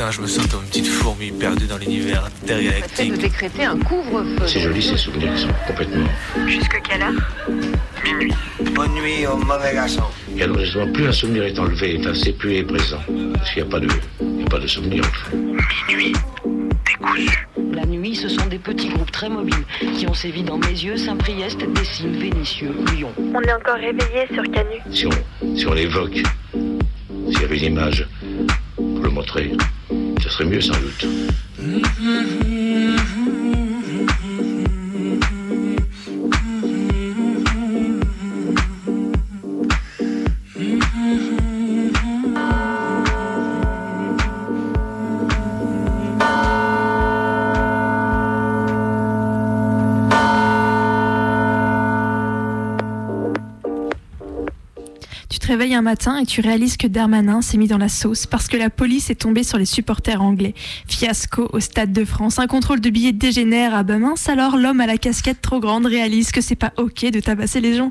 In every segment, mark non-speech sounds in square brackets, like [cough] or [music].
Putain, je me sens comme une petite fourmi perdue dans l'univers intergalactique. de décréter un couvre-feu. C'est joli ces souvenirs, ils sont complètement. Jusque quelle heure? Minuit. Bonne nuit au mauvais garçon. Et alors justement, plus un souvenir est enlevé, enfin, c'est plus est présent. Parce qu'il n'y a pas de, il n'y a pas de souvenir. en fait. Minuit. Décousu. La nuit, ce sont des petits groupes très mobiles qui ont sévi dans mes yeux, Saint-Priest, Dessines, Vénitieux, Lyon. On est encore réveillé sur Canu. Si on, si on l'évoque, s'il y avait une image pour le montrer, ce serait mieux sans doute. Un matin et tu réalises que Darmanin s'est mis dans la sauce parce que la police est tombée sur les supporters anglais. Fiasco au Stade de France. Un contrôle de billets dégénère à bas mince. Alors l'homme à la casquette trop grande réalise que c'est pas ok de tabasser les gens.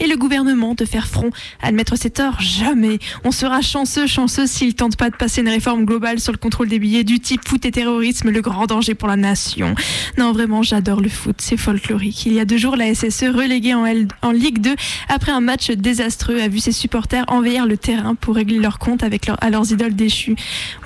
Et le gouvernement de faire front. Admettre ses torts Jamais. On sera chanceux, chanceux s'il tente pas de passer une réforme globale sur le contrôle des billets du type foot et terrorisme, le grand danger pour la nation. Non, vraiment, j'adore le foot. C'est folklorique. Il y a deux jours, la SSE reléguée en, en Ligue 2 après un match désastreux a vu ses supporters envahir le terrain pour régler leurs comptes avec à leurs idoles déchues.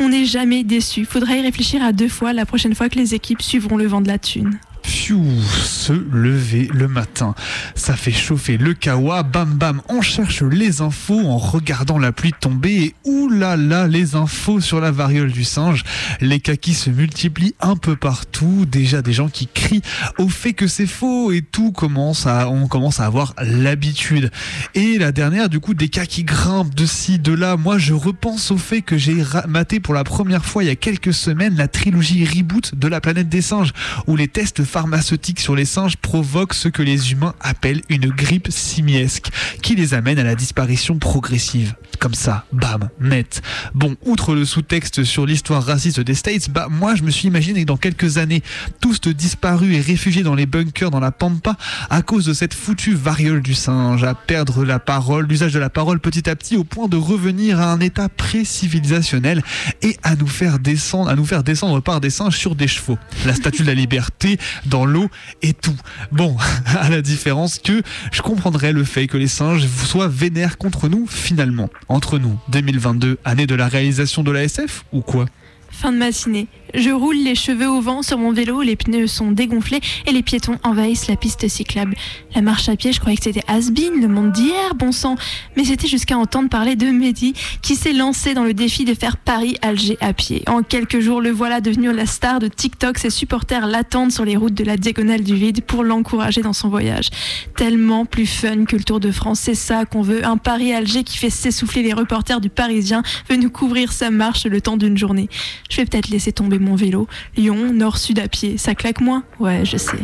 On n'est jamais déçu. Faudra y réfléchir à deux fois la prochaine fois que les équipes suivront le vent de la thune. Se lever le matin. Ça fait chauffer le kawa, bam bam, on cherche les infos en regardant la pluie tomber et oulala, les infos sur la variole du singe. Les qui se multiplient un peu partout, déjà des gens qui crient au fait que c'est faux et tout commence à, on commence à avoir l'habitude. Et la dernière, du coup, des cas qui grimpent de ci, de là. Moi, je repense au fait que j'ai maté pour la première fois il y a quelques semaines la trilogie reboot de la planète des singes, où les tests pharmaceutiques sur les singes provoquent ce que les humains appellent une grippe simiesque, qui les amène à la disparition progressive. Comme ça, bam, net. Bon, outre le sous-texte sur l'histoire raciste des States, bah moi je me suis imaginé que dans quelques années, tous disparus et réfugiés dans les bunkers dans la pampa à cause de cette foutue variole du singe, à perdre la parole, l'usage de la parole petit à petit au point de revenir à un état pré-civilisationnel et à nous faire descendre, à nous faire descendre par des singes sur des chevaux. La statue de la liberté dans l'eau et tout. Bon, [laughs] à la différence que je comprendrais le fait que les singes soient vénères contre nous finalement. Entre nous, 2022, année de la réalisation de la SF ou quoi? Fin de matinée. Je roule les cheveux au vent sur mon vélo, les pneus sont dégonflés et les piétons envahissent la piste cyclable. La marche à pied, je croyais que c'était Asbin, le monde d'hier, bon sang. Mais c'était jusqu'à entendre parler de Mehdi qui s'est lancé dans le défi de faire Paris-Alger à pied. En quelques jours, le voilà devenu la star de TikTok. Ses supporters l'attendent sur les routes de la diagonale du vide pour l'encourager dans son voyage. Tellement plus fun que le Tour de France. C'est ça qu'on veut. Un Paris-Alger qui fait s'essouffler les reporters du Parisien veut nous couvrir sa marche le temps d'une journée. Je vais peut-être laisser tomber mon vélo. Lyon, nord-sud à pied. Ça claque moins Ouais, je sais.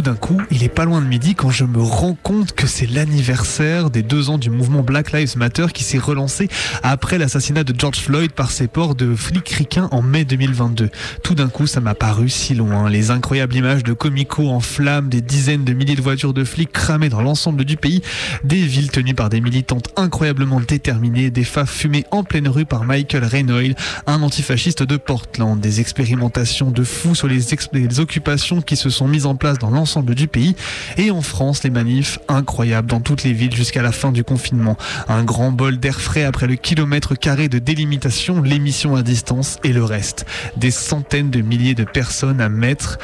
Tout d'un coup, il est pas loin de midi quand je me rends compte que c'est l'anniversaire des deux ans du mouvement Black Lives Matter qui s'est relancé après l'assassinat de George Floyd par ses ports de flics ricains en mai 2022. Tout d'un coup, ça m'a paru si loin. Les incroyables images de comico en flammes, des dizaines de milliers de voitures de flics cramées dans l'ensemble du pays, des villes tenues par des militantes incroyablement déterminées, des faves fumées en pleine rue par Michael Reinoil, un antifasciste de Portland, des expérimentations de fous sur les, les occupations qui se sont mises en place dans l'ensemble du pays, et en France, les manifs incroyables dans toutes les villes jusqu'à la fin du confinement. Un grand bol d'air frais après le kilomètre carré de délimitation, l'émission à distance et le reste. Des centaines de milliers de personnes à mettre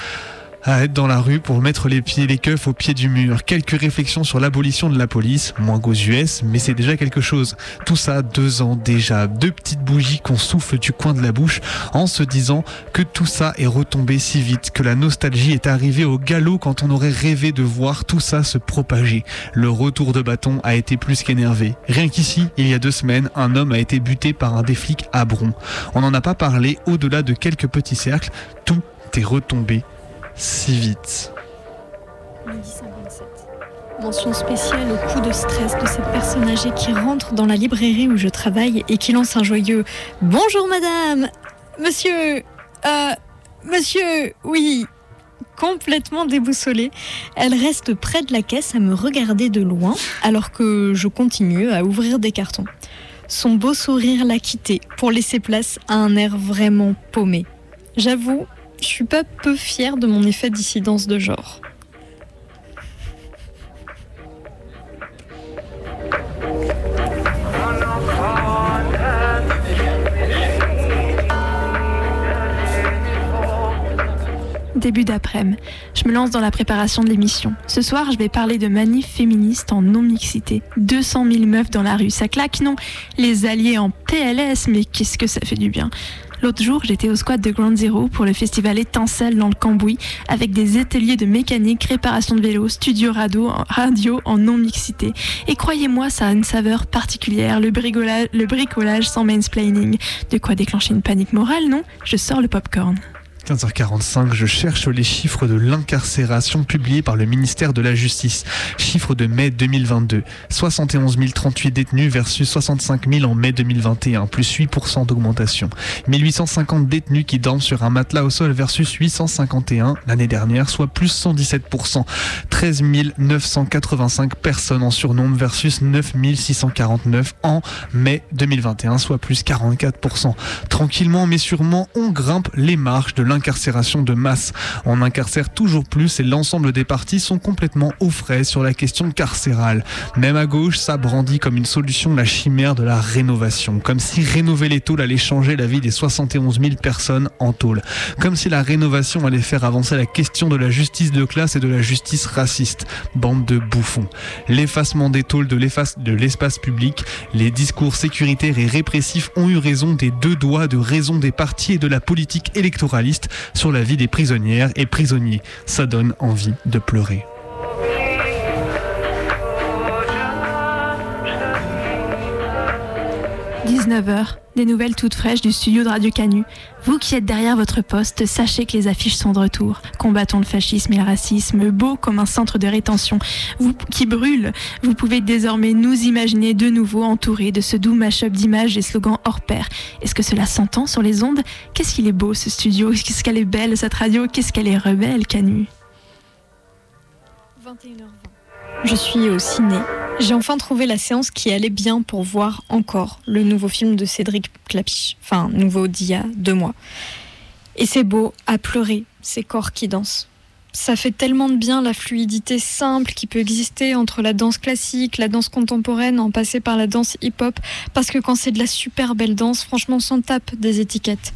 à être dans la rue pour mettre les pieds, les keufs au pied du mur. Quelques réflexions sur l'abolition de la police, moins qu'aux US, mais c'est déjà quelque chose. Tout ça, deux ans déjà. Deux petites bougies qu'on souffle du coin de la bouche en se disant que tout ça est retombé si vite, que la nostalgie est arrivée au galop quand on aurait rêvé de voir tout ça se propager. Le retour de bâton a été plus qu'énervé. Rien qu'ici, il y a deux semaines, un homme a été buté par un des flics à Bron. On n'en a pas parlé au-delà de quelques petits cercles. Tout est retombé si vite. Mention spéciale au coup de stress de cette personne âgée qui rentre dans la librairie où je travaille et qui lance un joyeux Bonjour madame Monsieur Euh Monsieur Oui complètement déboussolée. Elle reste près de la caisse à me regarder de loin alors que je continue à ouvrir des cartons. Son beau sourire l'a quitté pour laisser place à un air vraiment paumé. J'avoue, je suis pas peu fière de mon effet dissidence de genre. Début d'après-midi, je me lance dans la préparation de l'émission. Ce soir, je vais parler de manif féministe en non-mixité. 200 000 meufs dans la rue, ça claque, non? Les alliés en PLS, mais qu'est-ce que ça fait du bien? L'autre jour, j'étais au squat de Ground Zero pour le festival Étincelle dans le Cambouis avec des ateliers de mécanique, réparation de vélo, studio radio, radio en non-mixité. Et croyez-moi, ça a une saveur particulière, le bricolage, le bricolage sans mansplaining. De quoi déclencher une panique morale, non? Je sors le popcorn. 15h45, je cherche les chiffres de l'incarcération publiés par le ministère de la Justice. Chiffres de mai 2022. 71 038 détenus versus 65 000 en mai 2021, plus 8% d'augmentation. 1850 détenus qui dorment sur un matelas au sol versus 851 l'année dernière, soit plus 117%. 13 985 personnes en surnombre versus 9 649 en mai 2021, soit plus 44%. Tranquillement mais sûrement, on grimpe les marches de l'incarcération incarcération de masse. On incarcère toujours plus et l'ensemble des partis sont complètement au frais sur la question carcérale. Même à gauche, ça brandit comme une solution la chimère de la rénovation. Comme si rénover les tôles allait changer la vie des 71 000 personnes en tôle. Comme si la rénovation allait faire avancer la question de la justice de classe et de la justice raciste. Bande de bouffons. L'effacement des tôles de l'espace public, les discours sécuritaires et répressifs ont eu raison des deux doigts de raison des partis et de la politique électoraliste sur la vie des prisonnières et prisonniers. Ça donne envie de pleurer. 19h, des nouvelles toutes fraîches du studio de Radio Canu. Vous qui êtes derrière votre poste, sachez que les affiches sont de retour. Combattons le fascisme et le racisme, beau comme un centre de rétention. Vous qui brûle, vous pouvez désormais nous imaginer de nouveau entourés de ce doux mash-up d'images et slogans hors pair. Est-ce que cela s'entend sur les ondes? Qu'est-ce qu'il est beau ce studio? Qu'est-ce qu'elle est belle cette radio? Qu'est-ce qu'elle est rebelle, Canu? 21h20. Je suis au ciné. J'ai enfin trouvé la séance qui allait bien pour voir encore le nouveau film de Cédric Clapiche, enfin nouveau d'il y a deux mois. Et c'est beau à pleurer, ces corps qui dansent ça fait tellement de bien la fluidité simple qui peut exister entre la danse classique, la danse contemporaine, en passer par la danse hip-hop, parce que quand c'est de la super belle danse, franchement, on s'en tape des étiquettes.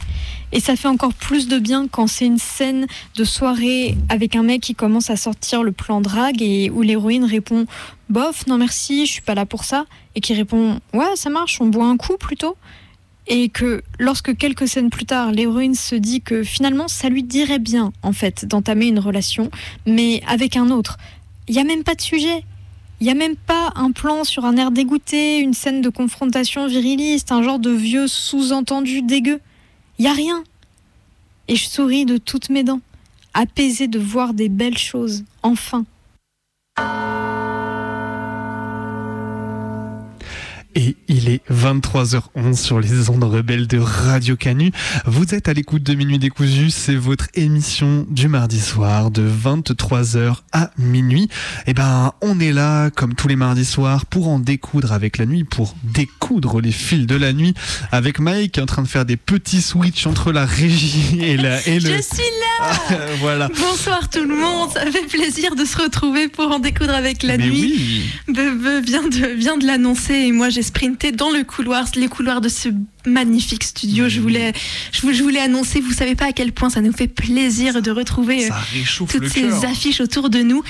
Et ça fait encore plus de bien quand c'est une scène de soirée avec un mec qui commence à sortir le plan drague et où l'héroïne répond bof, non merci, je suis pas là pour ça, et qui répond ouais, ça marche, on boit un coup plutôt et que lorsque quelques scènes plus tard, l'héroïne se dit que finalement ça lui dirait bien en fait d'entamer une relation, mais avec un autre. Il n'y a même pas de sujet. Il n'y a même pas un plan sur un air dégoûté, une scène de confrontation viriliste, un genre de vieux sous-entendu dégueu. Il n'y a rien. Et je souris de toutes mes dents, apaisée de voir des belles choses, enfin. Et il est 23h11 sur les ondes rebelles de Radio Canu. Vous êtes à l'écoute de Minuit décousu, c'est votre émission du mardi soir de 23h à minuit. Et eh ben, on est là comme tous les mardis soirs pour en découdre avec la nuit, pour découdre les fils de la nuit avec Mike qui est en train de faire des petits switches entre la régie et la et le... Je suis là. [laughs] voilà. Bonsoir tout le monde, ça fait plaisir de se retrouver pour en découdre avec la Mais nuit. oui. Bebe vient de, vient de l'annoncer et moi j'ai sprinté dans le couloir, les couloirs de ce magnifique studio. Je voulais, je, vou- je voulais annoncer, vous savez pas à quel point ça nous fait plaisir de retrouver euh, toutes ces cœur. affiches autour de nous.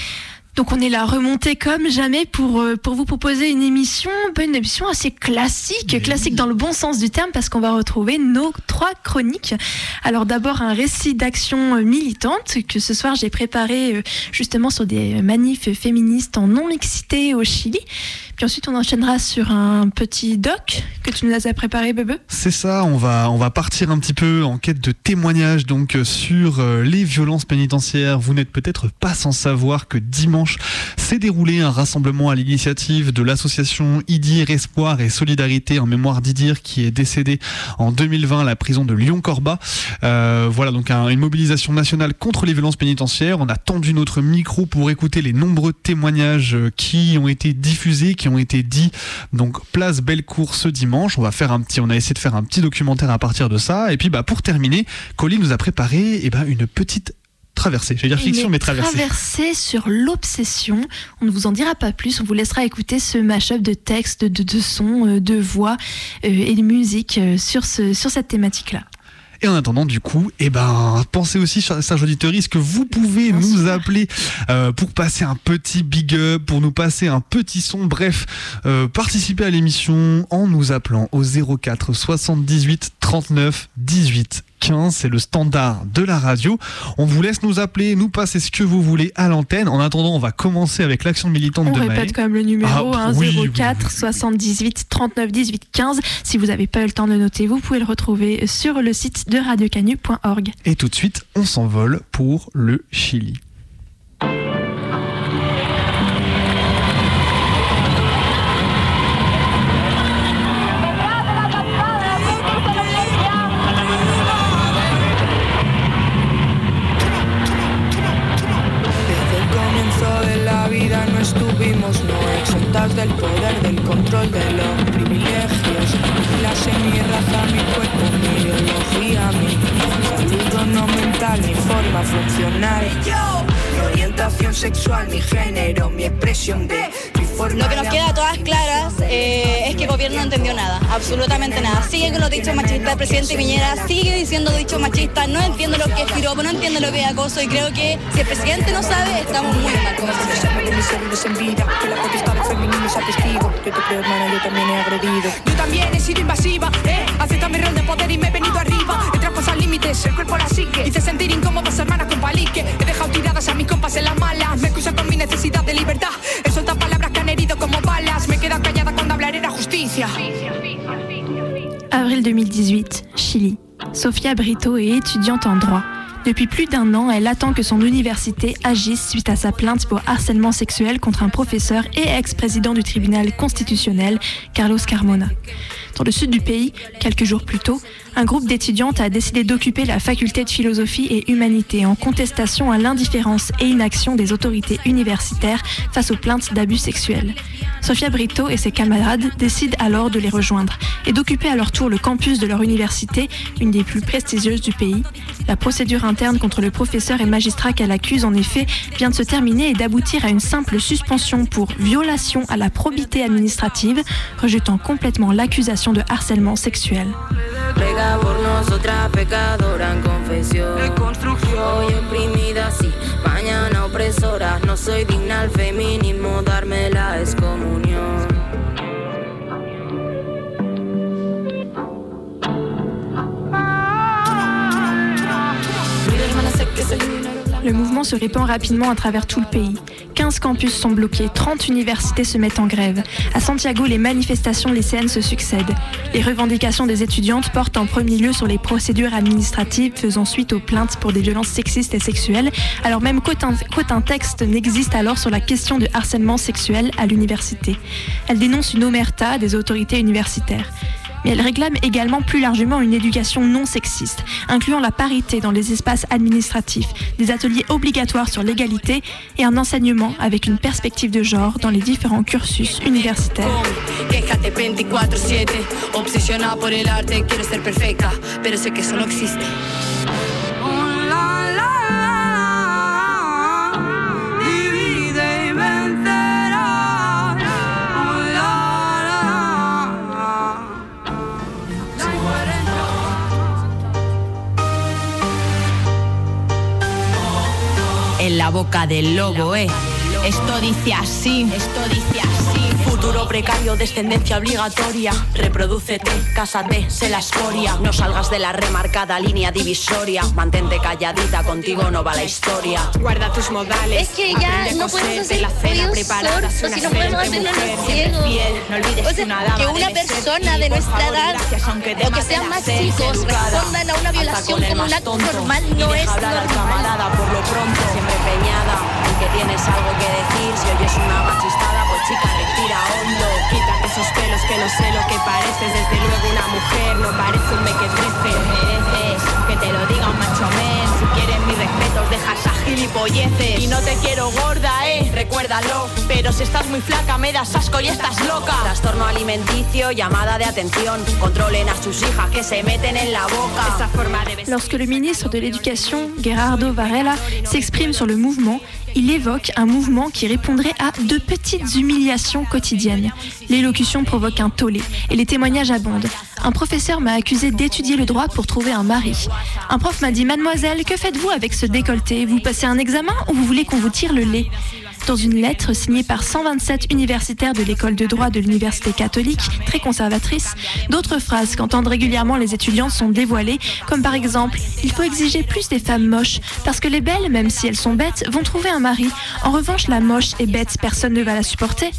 Donc on est là remonté comme jamais pour, euh, pour vous proposer une émission, une émission assez classique, Mais classique dans le bon sens du terme parce qu'on va retrouver nos trois chroniques. Alors d'abord un récit d'action euh, militante que ce soir j'ai préparé justement sur des manifs féministes en non-mixité au Chili. Ensuite, on enchaînera sur un petit doc que tu nous as préparé, Bebe. C'est ça, on va, on va partir un petit peu en quête de témoignages donc euh, sur euh, les violences pénitentiaires. Vous n'êtes peut-être pas sans savoir que dimanche s'est déroulé un rassemblement à l'initiative de l'association Idir Espoir et Solidarité en mémoire d'Idir qui est décédé en 2020 à la prison de Lyon-Corba. Euh, voilà donc un- une mobilisation nationale contre les violences pénitentiaires. On a tendu notre micro pour écouter les nombreux témoignages qui ont été diffusés, qui ont été dits. Donc place Bellecour ce dimanche. On va faire un petit, on a essayé de faire un petit documentaire à partir de ça. Et puis bah pour terminer, Colline nous a préparé eh ben, une petite traversée. J'allais dire fiction, mais traversée. traversée sur l'obsession. On ne vous en dira pas plus. On vous laissera écouter ce mash-up de textes, de, de sons, euh, de voix euh, et de musique euh, sur, ce, sur cette thématique-là. Et en attendant, du coup, eh ben, pensez aussi, chers auditeurs, que vous pouvez Bien nous sûr. appeler euh, pour passer un petit big up, pour nous passer un petit son? Bref, euh, participez à l'émission en nous appelant au 04 78 39 18 15. C'est le standard de la radio. On vous laisse nous appeler, nous passer ce que vous voulez à l'antenne. En attendant, on va commencer avec l'action militante On de Maë. répète quand même le numéro Ah, hein, oui, oui, 04 oui. 78 39 18 15. Si vous n'avez pas eu le temps de noter, vous pouvez le retrouver sur le site de radiocanu.org. Et tout de suite, on s'envole pour le Chili. Del poder, del control de los privilegios. Mi clase, mi raza, mi cuerpo, mi ideología, mi salud no mental, mi forma funcional. Mi orientación sexual, mi género, mi expresión de Lo que nos queda a todas claras eh, es que el gobierno no entendió nada, absolutamente nada. Sigue con los dichos machistas, el presidente Piñera sigue diciendo dichos machistas, no entiende lo que es piropo, no entiende lo que es acoso y creo que si el presidente no sabe, estamos muy mal testigo. Yo te creo, hermana, yo también he agredido. Yo también he sido invasiva, eh. Acepta mi rol de poder y me he venido arriba. He traspasado límites, el cuerpo la psique. Hice sentir incómodas hermanas con palique. He dejado tiradas a mis compas en las malas. Me Avril 2018, Chili. Sofia Brito est étudiante en droit. Depuis plus d'un an, elle attend que son université agisse suite à sa plainte pour harcèlement sexuel contre un professeur et ex-président du tribunal constitutionnel, Carlos Carmona. Dans le sud du pays, quelques jours plus tôt, un groupe d'étudiantes a décidé d'occuper la faculté de philosophie et humanité en contestation à l'indifférence et inaction des autorités universitaires face aux plaintes d'abus sexuels. Sofia Brito et ses camarades décident alors de les rejoindre et d'occuper à leur tour le campus de leur université, une des plus prestigieuses du pays. La procédure interne contre le professeur et magistrat qu'elle accuse en effet vient de se terminer et d'aboutir à une simple suspension pour violation à la probité administrative, rejetant complètement l'accusation de harcèlement sexuel. Por nosotras, pecadora en confesión. Hoy oprimida, sí, mañana opresora. No soy digna al feminismo, darme la excomunión. Le mouvement se répand rapidement à travers tout le pays. 15 campus sont bloqués, 30 universités se mettent en grève. À Santiago, les manifestations lycéennes se succèdent. Les revendications des étudiantes portent en premier lieu sur les procédures administratives faisant suite aux plaintes pour des violences sexistes et sexuelles, alors même qu'aucun texte n'existe alors sur la question de harcèlement sexuel à l'université. Elles dénoncent une omerta des autorités universitaires mais elle réclame également plus largement une éducation non sexiste, incluant la parité dans les espaces administratifs, des ateliers obligatoires sur l'égalité et un enseignement avec une perspective de genre dans les différents cursus universitaires. La boca del lobo, eh. Esto dice así, esto dice así. Futuro precario, descendencia obligatoria. Reprodúcete, cásate, sé la escoria. No salgas de la remarcada línea divisoria. Mantente calladita, contigo no va la historia. Guarda tus modales. Es que ya no podemos hacer de la cena preparada. no podemos hacerlo en los ciegos. No olvides O sea, una que una persona de nuestra edad o que sean más chicos respondan a una violación como un acto normal, no es normal. camarada por lo pronto siempre empeñada aunque tienes algo que decir. Si oyes una machistada pues chica respira hondo. Quítate esos pelos que no sé lo que pareces. Desde luego una mujer no parece un mequetrefe. Mereces que te lo diga un macho men si quieres mis respetos deja esa gilipolleces y no te quiero gorda eh recuérdalo pero si estás muy flaca me das asco y estás loca trastorno alimenticio llamada de atención controlen a sus hijas que se meten en la boca esa forma de vestir Lorsque le ministre de l'Éducation, Gerardo Varela, s'exprime sur le mouvement, il évoque un mouvement qui répondrait à de petites humiliations quotidiennes. L'élocution provoque un tollé et les témoignages abondent. Un professeur m'a accusé d'étudier le droit pour trouver un mari. Un prof m'a dit Mademoiselle, que faites-vous avec ce décolleté Vous passez un examen ou vous voulez qu'on vous tire le lait dans une lettre signée par 127 universitaires de l'école de droit de l'université catholique, très conservatrice, d'autres phrases qu'entendent régulièrement les étudiants sont dévoilées, comme par exemple Il faut exiger plus des femmes moches, parce que les belles, même si elles sont bêtes, vont trouver un mari. En revanche, la moche et bête, personne ne va la supporter.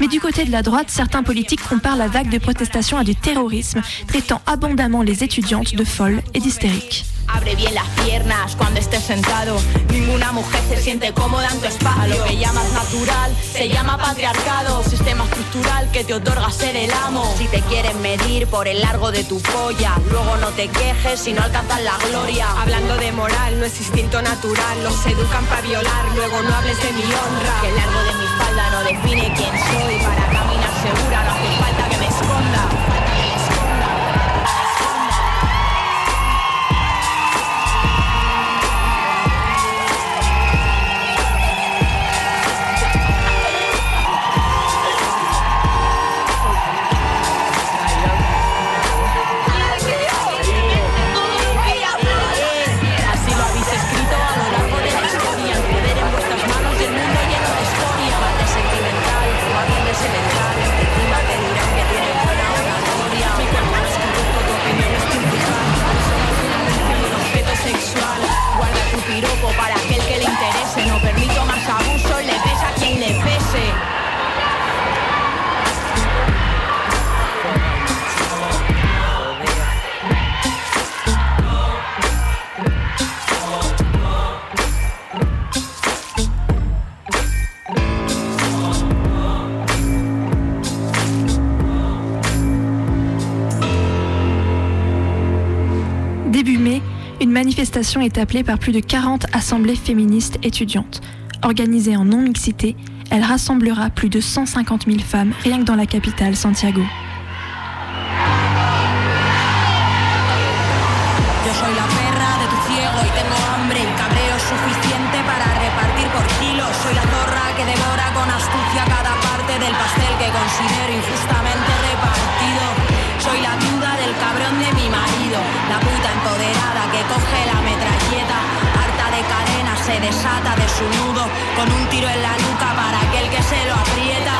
Mais du côté de la droite, certains politiques comparent la vague de protestation à du terrorisme, traitant abondamment les étudiantes de folles et d'hystériques. Abre bien las piernas cuando estés sentado. Ninguna mujer se siente cómoda en tu espacio. Lo que llamas natural se llama patriarcado. Sistema estructural que te otorga ser el amo. Si te quieren medir por el largo de tu polla, luego no te quejes si no alcanzas la gloria. Hablando de moral, no es instinto natural. Los educan para violar, luego no hables de mi honra. Que el largo de mi falda no define quién soy. Para caminar segura no hace falta que me esconda. Manifestation est appelée par plus de 40 assemblées féministes étudiantes. Organisée en non-mixité, elle rassemblera plus de 150 000 femmes rien que dans la capitale, Santiago. De su nudo con un tiro en la nuca para aquel que se lo aprieta.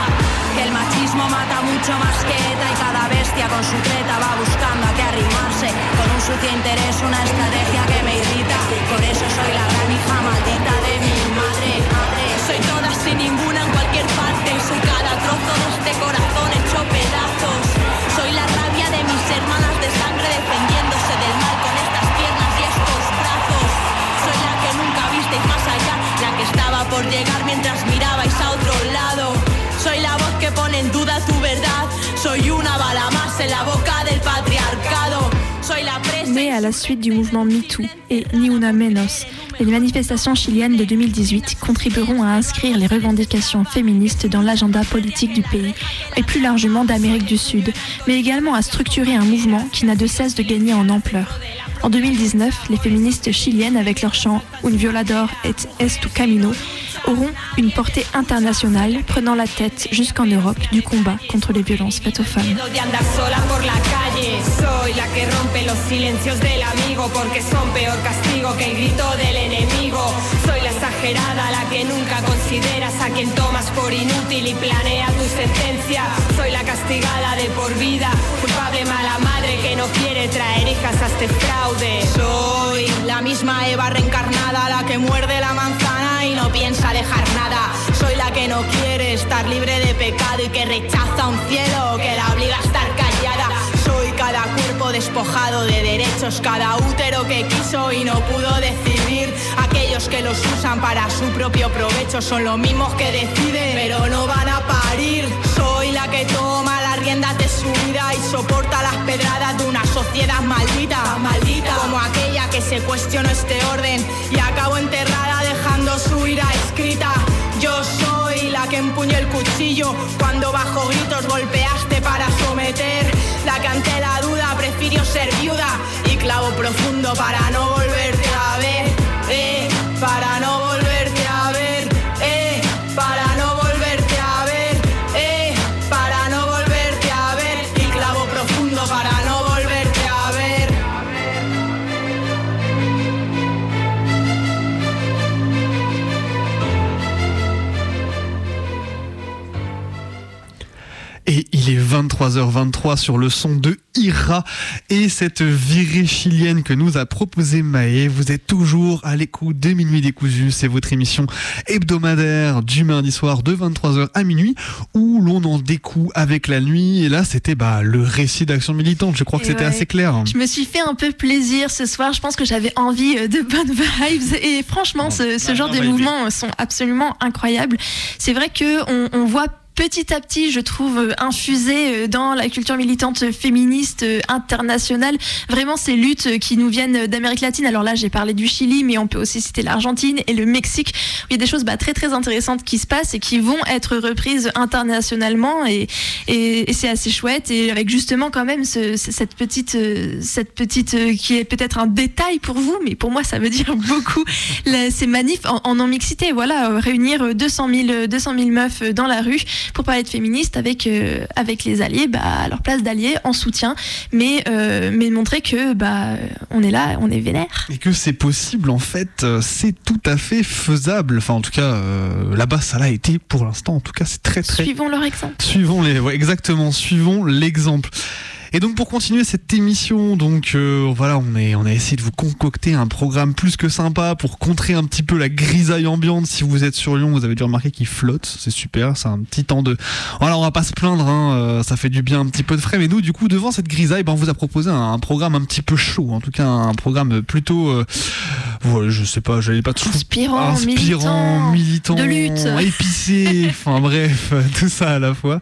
Que el machismo mata mucho más que ETA y cada bestia con su treta va buscando a qué arrimarse con un sucio interés, una estrategia que me irrita. Por eso soy la gran hija maldita de mi madre. Soy todas y ninguna en cualquier parte. Soy cada trozo de este corazón hecho pedazos. Soy la rabia de mis hermanas de sangre defendiéndose del mal por llegar mientras mirabais a otro lado. Soy la voz que pone en duda tu verdad. Soy una bala más en la boca del patriarcado. Soy la presa. Née à la suite du mouvement MeToo et Ni Una Menos, les manifestations chiliennes de 2018 contribueront à inscrire les revendications féministes dans l'agenda politique du pays et plus largement d'Amérique du Sud, mais également à structurer un mouvement qui n'a de cesse de gagner en ampleur. En 2019, les féministes chiliennes, avec leur chant Un violador et es tu camino, auront une portée internationale, prenant la tête jusqu'en Europe du combat contre les violences faites aux femmes. Enemigo. Soy la exagerada, la que nunca consideras a quien tomas por inútil y planea tu sentencia. Soy la castigada de por vida, culpable mala madre que no quiere traer hijas a este fraude. Soy la misma Eva reencarnada, la que muerde la manzana y no piensa dejar nada. Soy la que no quiere estar libre de pecado y que rechaza un cielo que la obliga a estar cada cuerpo despojado de derechos, cada útero que quiso y no pudo decidir. Aquellos que los usan para su propio provecho son los mismos que deciden, pero no van a parir. Soy la que toma las riendas de su vida y soporta las pedradas de una sociedad maldita, maldita, como aquella que se cuestionó este orden y acabó enterrada dejando su ira escrita. Yo soy la que empuñó el cuchillo cuando bajo gritos golpeaste para someter. La que ante la duda prefirió ser viuda y clavo profundo para no volverte a ver. Eh, para no il est 23h23 sur le son de Ira et cette virée chilienne que nous a proposé Maë. Vous êtes toujours à l'écoute de Minuit décousu. C'est votre émission hebdomadaire du mardi soir de 23h à minuit où l'on en découle avec la nuit. Et là, c'était bah, le récit d'action militante. Je crois que c'était ouais. assez clair. Je me suis fait un peu plaisir ce soir. Je pense que j'avais envie euh, de bonnes [laughs] vibes. Et franchement, ce, ce genre de mouvements sont absolument incroyables. C'est vrai que on, on voit petit à petit, je trouve, euh, infusé euh, dans la culture militante féministe euh, internationale, vraiment ces luttes qui nous viennent d'Amérique latine. Alors là, j'ai parlé du Chili, mais on peut aussi citer l'Argentine et le Mexique, où il y a des choses bah, très très intéressantes qui se passent et qui vont être reprises internationalement, et, c'est assez chouette. Et avec justement quand même ce- ce- cette petite, cette petite qui est peut-être un détail pour vous, mais pour moi ça veut dire [laughs] beaucoup. Ces manifs en, en non-mixité, voilà, euh, réunir euh, 200 000, euh, 200 000 meufs dans la rue pour parler de féministes avec, euh, avec les alliés, bah, à leur place d'alliés, en soutien, mais, euh, mais montrer que bah, on est là, on est vénère. Et que c'est possible, en fait, euh, c'est tout à fait faisable. Enfin, en tout cas, euh, là-bas, ça l'a été pour l'instant. En tout cas, c'est très, très. Suivons leur exemple. Suivons les, ouais, exactement, suivons l'exemple. Et donc pour continuer cette émission, donc euh, voilà, on, est, on a essayé de vous concocter un programme plus que sympa pour contrer un petit peu la grisaille ambiante. Si vous êtes sur Lyon, vous avez dû remarquer qu'il flotte, c'est super, c'est un petit temps de... Voilà, on va pas se plaindre, hein, euh, ça fait du bien un petit peu de frais, mais nous du coup devant cette grisaille, ben, on vous a proposé un, un programme un petit peu chaud, en tout cas un programme plutôt... euh, voilà, je sais pas, j'allais pas tout... Inspirant, inspirant, militant, de lutte. épicé, [laughs] enfin bref, [laughs] tout ça à la fois.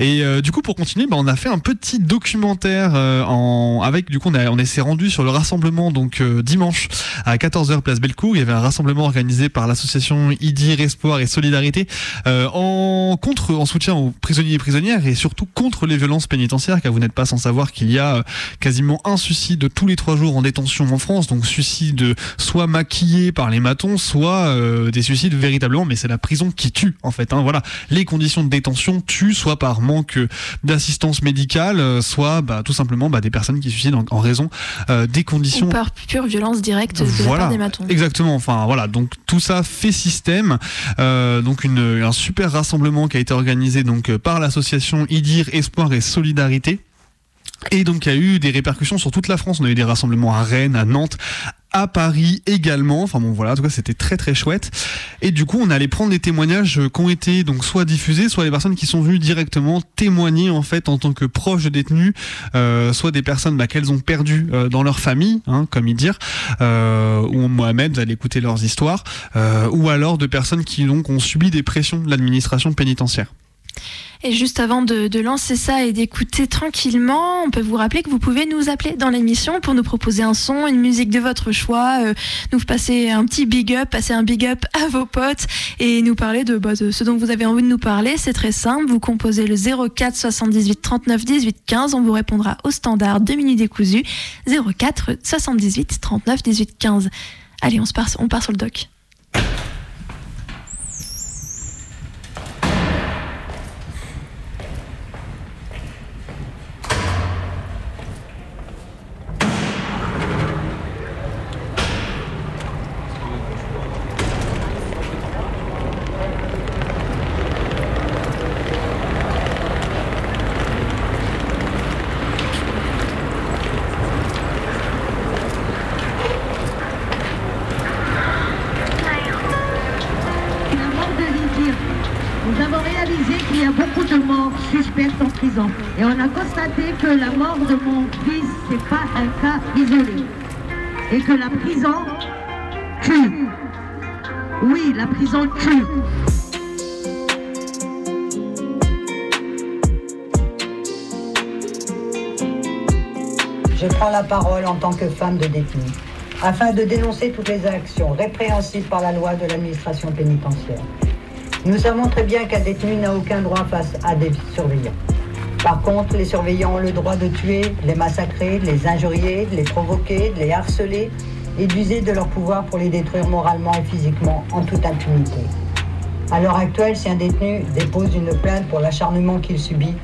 Et euh, du coup, pour continuer, bah, on a fait un petit documentaire euh, en avec du coup on, a, on s'est rendu sur le rassemblement donc euh, dimanche à 14h place Bellecour. Il y avait un rassemblement organisé par l'association IDIR Espoir et Solidarité euh, en contre en soutien aux prisonniers et prisonnières et surtout contre les violences pénitentiaires car vous n'êtes pas sans savoir qu'il y a quasiment un suicide tous les trois jours en détention en France. Donc suicide soit maquillé par les matons soit euh, des suicides véritablement mais c'est la prison qui tue en fait hein, voilà. Les conditions de détention tuent soit par manque d'assistance médicale euh, bah, tout simplement bah, des personnes qui se suicident en, en raison euh, des conditions Ou par pure violence directe de la voilà, part des matons. exactement. Enfin voilà, donc tout ça fait système. Euh, donc une, un super rassemblement qui a été organisé donc euh, par l'association IDIR Espoir et Solidarité. Et donc il y a eu des répercussions sur toute la France. On a eu des rassemblements à Rennes, à Nantes, à Paris également. Enfin bon voilà, en tout cas c'était très très chouette. Et du coup on allait prendre des témoignages qui ont été donc soit diffusés, soit les personnes qui sont venues directement témoigner en fait en tant que proches de détenus, euh, soit des personnes bah, qu'elles ont perdues euh, dans leur famille, hein, comme ils dire, euh, ou Mohamed, vous allez écouter leurs histoires, ou alors de personnes qui donc ont subi des pressions de l'administration pénitentiaire. Et juste avant de, lancer ça et d'écouter tranquillement, on peut vous rappeler que vous pouvez nous appeler dans l'émission pour nous proposer un son, une musique de votre choix, euh, nous passer un petit big up, passer un big up à vos potes et nous parler de, bah, ce dont vous avez envie de nous parler. C'est très simple, vous composez le 04 78 39 18 15, on vous répondra au standard de minutes décousu 04 78 39 18 15. Allez, on, se part, on part sur le doc. Parole en tant que femme de détenu, afin de dénoncer toutes les actions répréhensibles par la loi de l'administration pénitentiaire. Nous savons très bien qu'un détenu n'a aucun droit face à des surveillants. Par contre, les surveillants ont le droit de tuer, les massacrer, de les injurier, de les provoquer, de les harceler et d'user de leur pouvoir pour les détruire moralement et physiquement en toute impunité. À l'heure actuelle, si un détenu dépose une plainte pour l'acharnement qu'il subit,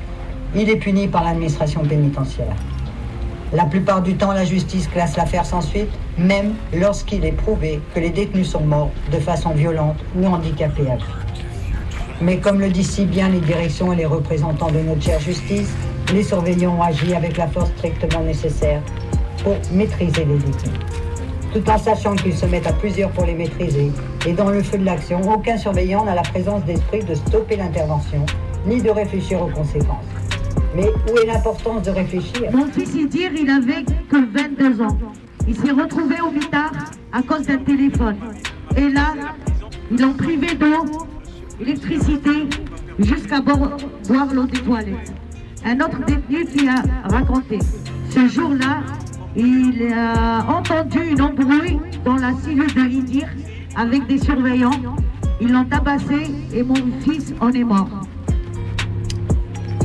il est puni par l'administration pénitentiaire. La plupart du temps, la justice classe l'affaire sans suite, même lorsqu'il est prouvé que les détenus sont morts de façon violente ou handicapés à vie. Mais comme le disent si bien les directions et les représentants de notre chère justice, les surveillants ont agi avec la force strictement nécessaire pour maîtriser les détenus. Tout en sachant qu'ils se mettent à plusieurs pour les maîtriser, et dans le feu de l'action, aucun surveillant n'a la présence d'esprit de stopper l'intervention, ni de réfléchir aux conséquences. Mais où est l'importance de réfléchir? Mon fils Idir, il avait que 22 ans. Il s'est retrouvé au mitard à cause d'un téléphone. Et là, ils l'ont privé d'eau, électricité, jusqu'à bo- boire l'eau des toilettes. Un autre détenu qui a raconté. Ce jour-là, il a entendu une embrouille dans la cellule de Idir avec des surveillants. Ils l'ont tabassé et mon fils en est mort.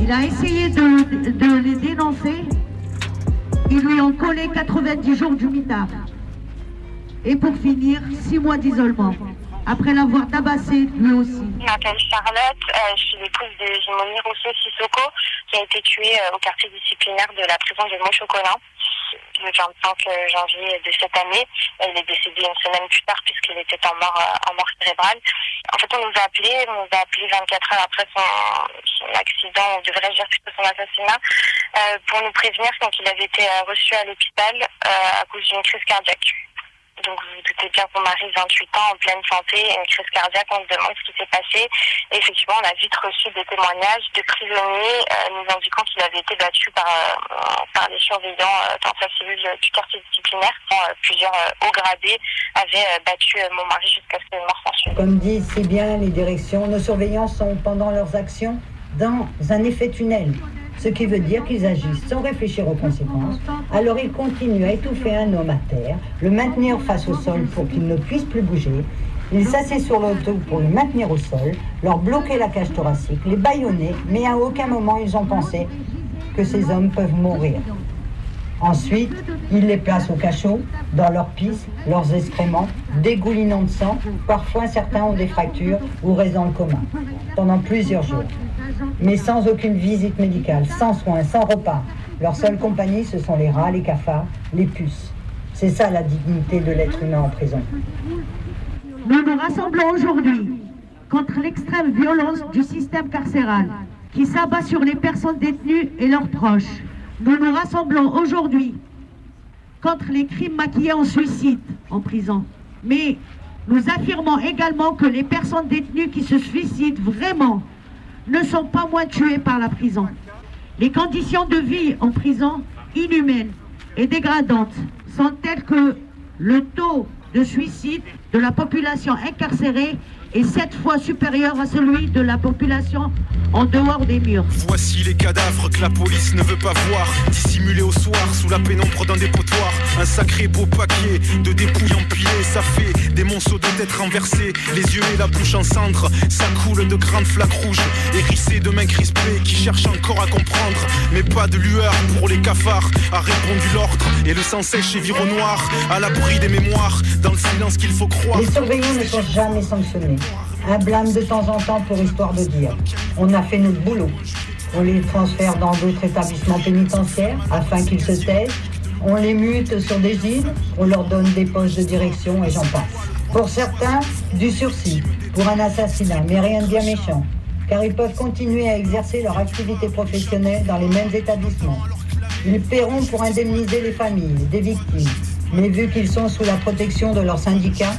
Il a essayé de, les dénoncer. Ils lui ont collé 90 jours du mitard. Et pour finir, 6 mois d'isolement. Après l'avoir tabassé lui aussi. Je m'appelle Charlotte, euh, je suis l'épouse de Jimoni Rousseau Sissoko, qui a été tuée euh, au quartier disciplinaire de la prison de Montchocolin le 25 janvier de cette année. Il est décédé une semaine plus tard puisqu'il était en mort, euh, en mort cérébrale. En fait, on nous a appelé, on nous a appelé 24 heures après son, accident, on devrait dire plutôt son assassinat, euh, pour nous prévenir qu'il avait été euh, reçu à l'hôpital euh, à cause d'une crise cardiaque. Donc vous vous doutez bien qu'on mari 28 ans en pleine santé, une crise cardiaque, on se demande ce qui s'est passé. Et effectivement, on a vite reçu des témoignages de prisonniers euh, nous indiquant qu'il avait été battu par, euh, par les surveillants euh, dans sa cellule du quartier disciplinaire. Euh, plusieurs hauts gradés avaient battu mon mari jusqu'à ce que mort s'en suive. Comme disent si bien les directions, nos surveillants sont pendant leurs actions dans un effet tunnel. Ce qui veut dire qu'ils agissent sans réfléchir aux conséquences. Alors ils continuent à étouffer un homme à terre, le maintenir face au sol pour qu'il ne puisse plus bouger. Ils s'asseyent sur l'auto pour le maintenir au sol, leur bloquer la cage thoracique, les bâillonner, mais à aucun moment ils ont pensé que ces hommes peuvent mourir. Ensuite, ils les placent au cachot, dans leurs pisse, leurs excréments, dégoulinant de sang. Parfois, certains ont des fractures ou dans le coma pendant plusieurs jours. Mais sans aucune visite médicale, sans soins, sans repas. Leur seule compagnie, ce sont les rats, les cafards, les puces. C'est ça la dignité de l'être humain en prison. Nous nous rassemblons aujourd'hui contre l'extrême violence du système carcéral qui s'abat sur les personnes détenues et leurs proches. Nous nous rassemblons aujourd'hui contre les crimes maquillés en suicide en prison. Mais nous affirmons également que les personnes détenues qui se suicident vraiment ne sont pas moins tuées par la prison. Les conditions de vie en prison, inhumaines et dégradantes, sont telles que le taux de suicide de la population incarcérée est sept fois supérieur à celui de la population en dehors des murs. Voici les cadavres que la police ne veut pas voir, dissimulés au soir sous la pénombre d'un dépotoir. Un sacré beau paquet de dépouilles empilées, ça fait des monceaux de têtes renversées, les yeux et la bouche en cendres. Ça coule de grandes flaques rouges, hérissées de mains crispées qui cherchent encore à comprendre. Mais pas de lueur pour les cafards, a répondu l'ordre. Et le sang sèche et vire au noir, à l'abri des mémoires, dans le silence qu'il faut croire. Les surveillants ne sont jamais sanctionnés. Un blâme de temps en temps pour histoire de dire. On a fait notre boulot. On les transfère dans d'autres établissements pénitentiaires afin qu'ils se taisent. On les mute sur des îles. On leur donne des postes de direction et j'en passe. Pour certains, du sursis pour un assassinat, mais rien de bien méchant. Car ils peuvent continuer à exercer leur activité professionnelle dans les mêmes établissements. Ils paieront pour indemniser les familles des victimes. Mais vu qu'ils sont sous la protection de leur syndicat,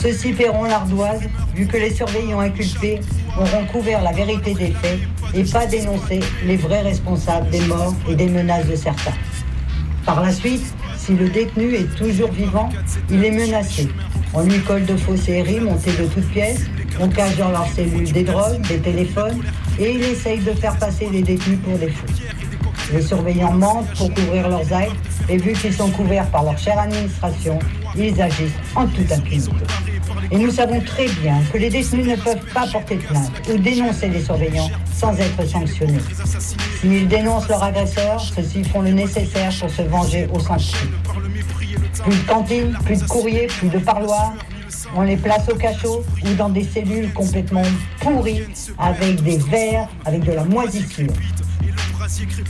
ceux-ci paieront l'ardoise, vu que les surveillants inculpés auront couvert la vérité des faits et pas dénoncé les vrais responsables des morts et des menaces de certains. Par la suite, si le détenu est toujours vivant, il est menacé. On lui colle de faux séries montées de toutes pièces, on cache dans leurs cellules des drogues, des téléphones, et il essaye de faire passer les détenus pour des fous. Les surveillants mentent pour couvrir leurs actes, et vu qu'ils sont couverts par leur chère administration, ils agissent en toute impunité. Et nous savons très bien que les détenus ne peuvent pas porter plainte ou dénoncer les surveillants sans être sanctionnés. S'ils dénoncent leur agresseur, ceux-ci font le nécessaire pour se venger au sens Plus de cantine, plus de courrier, plus de parloir. On les place au cachot ou dans des cellules complètement pourries avec des verres, avec de la moisissure.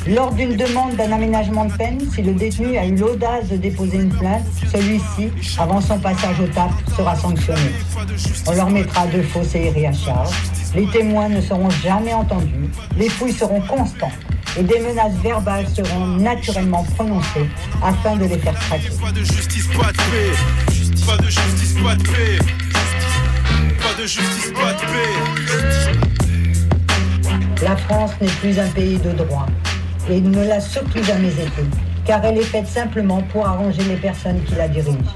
Lors d'une demande d'un aménagement de peine, si le détenu a eu l'audace de déposer une plainte, celui-ci, avant son passage au TAP, sera sanctionné. On leur mettra deux faux CRI à charge, les témoins ne seront jamais entendus, les fouilles seront constantes. Et des menaces verbales seront naturellement prononcées afin de les faire craquer. La France n'est plus un pays de droit et ne l'a surtout jamais été, car elle est faite simplement pour arranger les personnes qui la dirigent.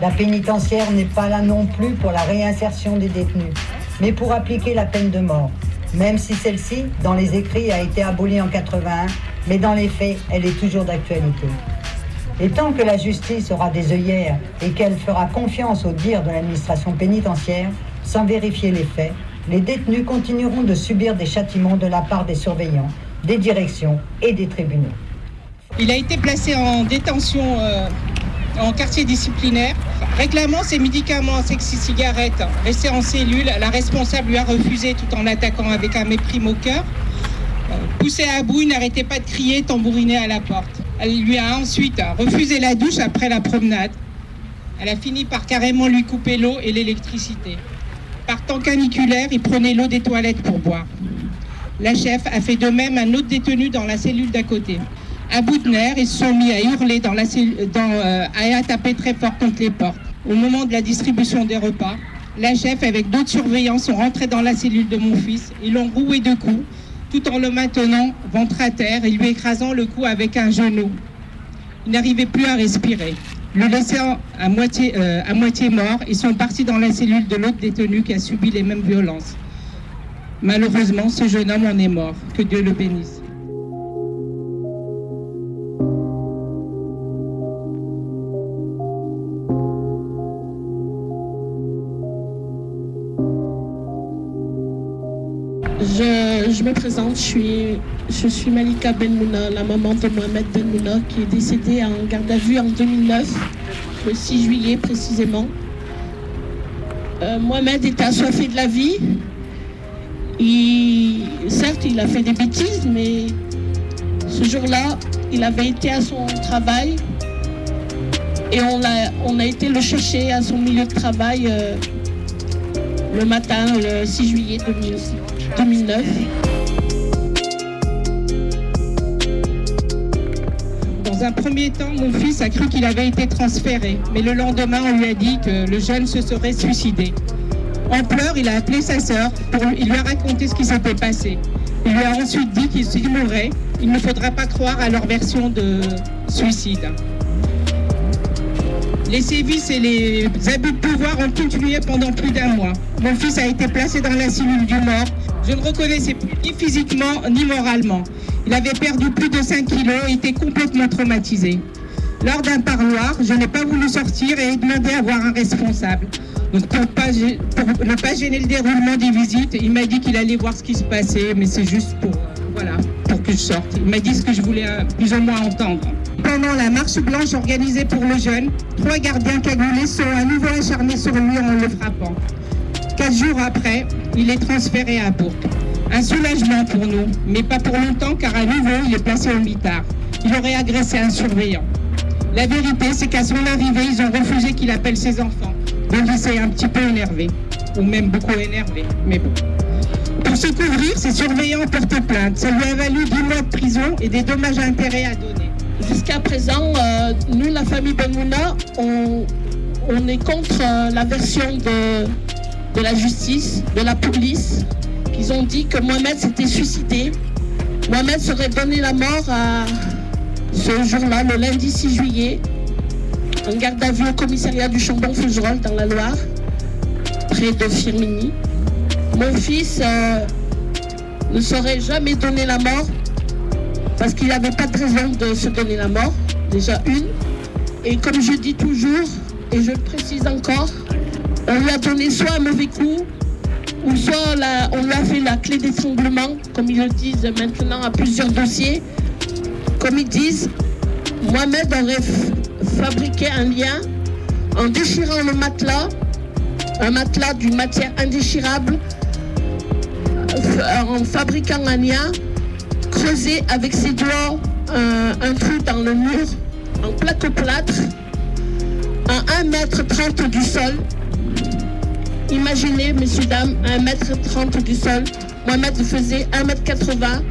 La pénitentiaire n'est pas là non plus pour la réinsertion des détenus, mais pour appliquer la peine de mort, même si celle-ci, dans les écrits, a été abolie en 81, mais dans les faits, elle est toujours d'actualité. Et tant que la justice aura des œillères et qu'elle fera confiance au dire de l'administration pénitentiaire, sans vérifier les faits, les détenus continueront de subir des châtiments de la part des surveillants, des directions et des tribunaux. Il a été placé en détention euh, en quartier disciplinaire, réclamant ses médicaments sexy-cigarettes restés en cellule. La responsable lui a refusé tout en l'attaquant avec un mépris moqueur. Euh, Poussé à bout, il n'arrêtait pas de crier, tambouriner à la porte. Elle lui a ensuite refusé la douche après la promenade. Elle a fini par carrément lui couper l'eau et l'électricité. Par temps caniculaire, il prenait l'eau des toilettes pour boire. La chef a fait de même un autre détenu dans la cellule d'à côté. À bout de nerfs, ils se sont mis à hurler dans la cellule, euh, à taper très fort contre les portes. Au moment de la distribution des repas, la chef avec d'autres surveillants sont rentrés dans la cellule de mon fils. Ils l'ont roué de coups, tout en le maintenant ventre à terre et lui écrasant le cou avec un genou. Il n'arrivait plus à respirer. Le laissant à moitié, euh, à moitié mort, ils sont partis dans la cellule de l'autre détenu qui a subi les mêmes violences. Malheureusement, ce jeune homme en est mort. Que Dieu le bénisse. Je, me présente, je suis, je suis Malika Benmouna, la maman de Mohamed Benmouna, qui est décédé en garde à vue en 2009, le 6 juillet précisément. Euh, Mohamed était assoiffé de la vie. Certes, il a fait des bêtises, mais ce jour-là, il avait été à son travail et on a, été le chercher à son milieu de travail euh, le matin, le 6 juillet 2006. 2009. Dans un premier temps, mon fils a cru qu'il avait été transféré, mais le lendemain, on lui a dit que le jeune se serait suicidé. En pleurs, il a appelé sa sœur, il lui a raconté ce qui s'était passé. Il lui a ensuite dit qu'il mourait, il ne faudra pas croire à leur version de suicide. Les sévices et les abus de pouvoir ont continué pendant plus d'un mois. Mon fils a été placé dans la cellule du mort. Je ne reconnaissais plus ni physiquement ni moralement. Il avait perdu plus de 5 kilos et était complètement traumatisé. Lors d'un parloir, je n'ai pas voulu sortir et ai demandé à voir un responsable. Pour ne pas gêner le déroulement des visites, il m'a dit qu'il allait voir ce qui se passait, mais c'est juste pour, voilà, pour que je sorte. Il m'a dit ce que je voulais euh, plus ou moins entendre. Pendant la marche blanche organisée pour le jeune, trois gardiens cagoulés sont à nouveau acharnés sur lui en le frappant. Quatre jours après, il est transféré à Bourg. Un soulagement pour nous, mais pas pour longtemps car à nouveau, il est placé au mitard. Il aurait agressé un surveillant. La vérité, c'est qu'à son arrivée, ils ont refusé qu'il appelle ses enfants. Donc il s'est un petit peu énervé, ou même beaucoup énervé, mais bon. Pour se couvrir, ses surveillants ont porté plainte. Ça lui a valu 10 mois de prison et des dommages à intérêts à donner. Jusqu'à présent, euh, nous, la famille Benmouna, on, on est contre euh, la version de, de la justice, de la police, qu'ils ont dit que Mohamed s'était suicidé. Mohamed serait donné la mort à ce jour-là, le lundi 6 juillet, en garde à vue au commissariat du Chambon-Fougerolles dans la Loire, près de Firminy. Mon fils euh, ne saurait jamais donner la mort parce qu'il n'avait pas de raison de se donner la mort, déjà une. Et comme je dis toujours, et je le précise encore, on lui a donné soit un mauvais coup, ou soit la- on a fait la clé d'étranglement, comme ils le disent maintenant à plusieurs dossiers. Comme ils disent, Mohamed aurait fabriqué un lien en déchirant le matelas, un matelas d'une matière indéchirable, f- en fabriquant un lien, creusé avec ses doigts un, trou dans le mur en plaque-plâtre, à 1m30 du sol. Imaginez, messieurs, dames, 1m30 du sol. Mohamed faisait 1m80.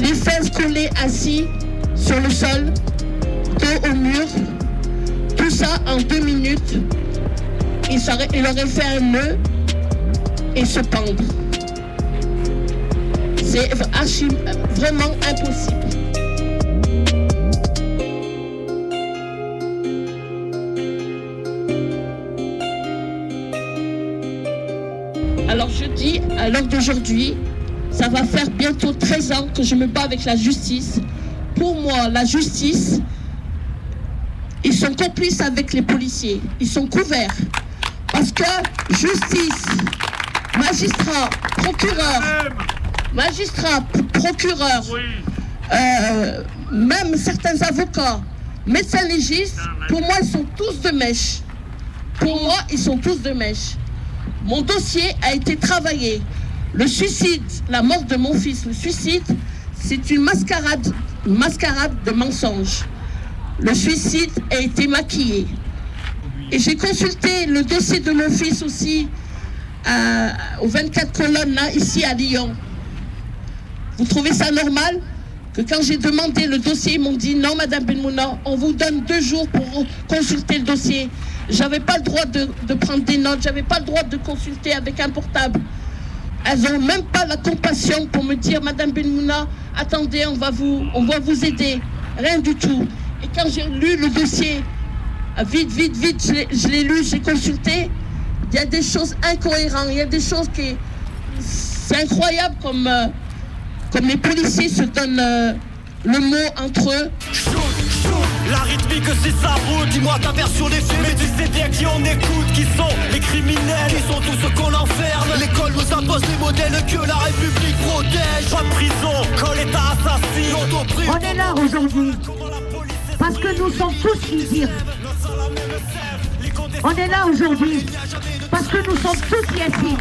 Les fesses collées assis sur le sol, dos au mur. Tout ça en deux minutes. Il, aurait fait un nœud et se pendre. C'est vraiment impossible. Alors je dis, à l'heure d'aujourd'hui, ça va faire bientôt 13 ans que je me bats avec la justice. Pour moi, la justice, ils sont complices avec les policiers. Ils sont couverts. Parce que justice, magistrat, procureur, magistrat, p- procureur, euh, même certains avocats, médecins légistes, pour moi, ils sont tous de mèche. Pour moi, ils sont tous de mèche. Mon dossier a été travaillé. Le suicide, la mort de mon fils, le suicide, c'est une mascarade, mascarade de mensonges. Le suicide a été maquillé. Et j'ai consulté le dossier de mon fils aussi aux 24 colonnes, là, ici à Lyon. Vous trouvez ça normal? Que quand j'ai demandé le dossier, ils m'ont dit non, Madame Benmouna, on vous donne deux jours pour consulter le dossier. J'avais pas le droit de, de prendre des notes, j'avais pas le droit de consulter avec un portable. Elles n'ont même pas la compassion pour me dire, Madame Benmouna, attendez, on va vous, on va vous aider. Rien du tout. Et quand j'ai lu le dossier, ah, vite, vite, vite, je l'ai- lu, j'ai consulté, il y a des choses incohérentes, il y a des choses qui... C'est incroyable comme, euh, comme les policiers se donnent euh, le mot entre eux. La rythmique c'est sa route, dis-moi ta version des faits Mais tu sais bien qui on écoute, qui sont les criminels Ils sont tous ceux qu'on enferme L'école nous impose des modèles que la République protège Pas de prison, quand l'État assassine On est là aujourd'hui parce que nous sommes tous Idir. On est là aujourd'hui parce que nous sommes tous Yassine.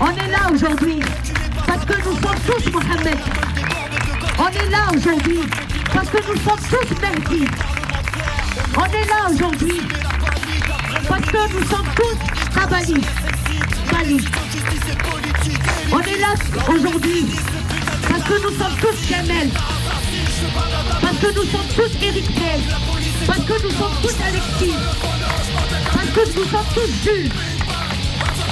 On est là aujourd'hui parce que nous sommes tous Mohamed. On est là aujourd'hui parce que nous sommes tous Mehdi. On est là aujourd'hui parce que nous sommes tous. Bali. On est là aujourd'hui parce que nous sommes tous Kamel. Parce que nous sommes tous Eric Bell. Parce que nous sommes tous Alexis. Parce que nous sommes tous Jules.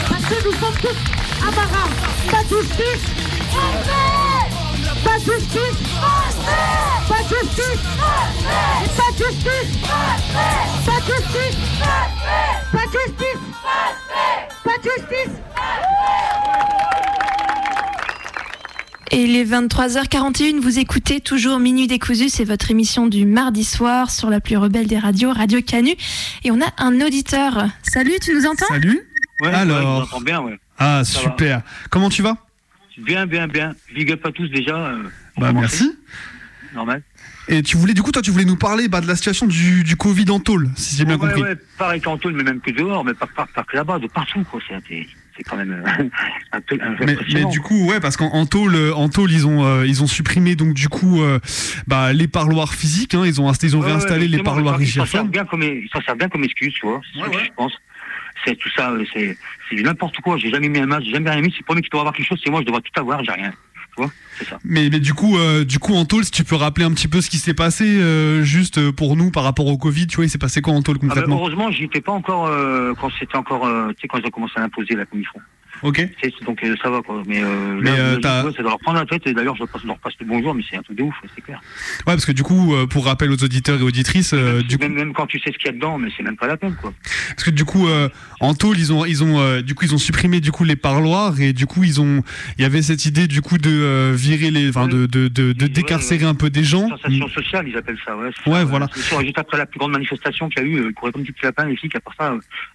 Parce que nous sommes tous Amara. De justice. Pas de justice. Pas de justice. Pas de justice. Pas de justice. Pas de justice. Pas de justice. Et il est 23h41, vous écoutez toujours Minuit décousu, c'est votre émission du mardi soir sur la plus rebelle des radios, Radio Canu. Et on a un auditeur. Salut, tu nous entends? Salut. Ouais, Alors. ouais, je vous entends bien, ouais. Ah, Ça super. Comment tu vas? Bien, bien, bien. Big up à tous déjà. euh, Bah, merci. Normal. Et tu voulais, du coup, toi, tu voulais nous parler bah, de la situation du, du Covid en tôle, si j'ai bien ouais, compris. ouais, pareil qu'en tôle, mais même que dehors, mais pas, pas, pas que là-bas, de partout, quoi. C'est quand même euh, [laughs] un peu Mais, du coup, ouais, parce qu'en en tôle, euh, en tôle, ils ont, euh, ils ont supprimé donc du coup, euh, bah, les parloirs physiques. Hein, ils ont, ils ont Ouais, ouais, réinstallé les parloirs ils s'en servent bien comme ils s'en servent bien comme excuse, tu vois. Que je pense. C'est tout ça, c'est c'est du n'importe quoi. J'ai jamais mis un masque, j'ai jamais rien mis. C'est le premier qui doit avoir quelque chose, c'est moi. Je dois tout avoir, j'ai rien. Tu vois, c'est ça. Mais, mais du coup, euh, du coup, en tôle, si tu peux rappeler un petit peu ce qui s'est passé, euh, juste euh, pour nous par rapport au Covid, tu vois, il s'est passé quoi en tôle Ah ben, concrètement? heureusement, j'y étais pas encore euh, quand c'était encore, tu sais, quand ils ont commencé à l'imposer là comme ils font. Ok. Donc euh, ça va quoi. Mais, euh, Mais, là, euh, là, vois, ça doit leur prendre la tête. Et d'ailleurs, je leur passe, le bonjour, mais c'est un truc de ouf, c'est clair. Ouais, parce que du coup, euh, pour rappel aux auditeurs et auditrices, euh, du coup, Même, même quand tu sais ce qu'il y a dedans, mais c'est même pas la peine quoi. parce que du coup, en tôle, ils ont, ils ont, du coup, ils ont supprimé du coup les parloirs et du coup, ils ont, il y avait cette idée du coup de virer les, enfin, de, de, de, de décarcérer un peu des gens. Sensation sociale, ils appellent ça. Ouais, c'est Ouais, ça, voilà. Sûr, juste après la plus grande manifestation qu'il y a eu, euh, courait comme du petit lapin, les flics, à part ça,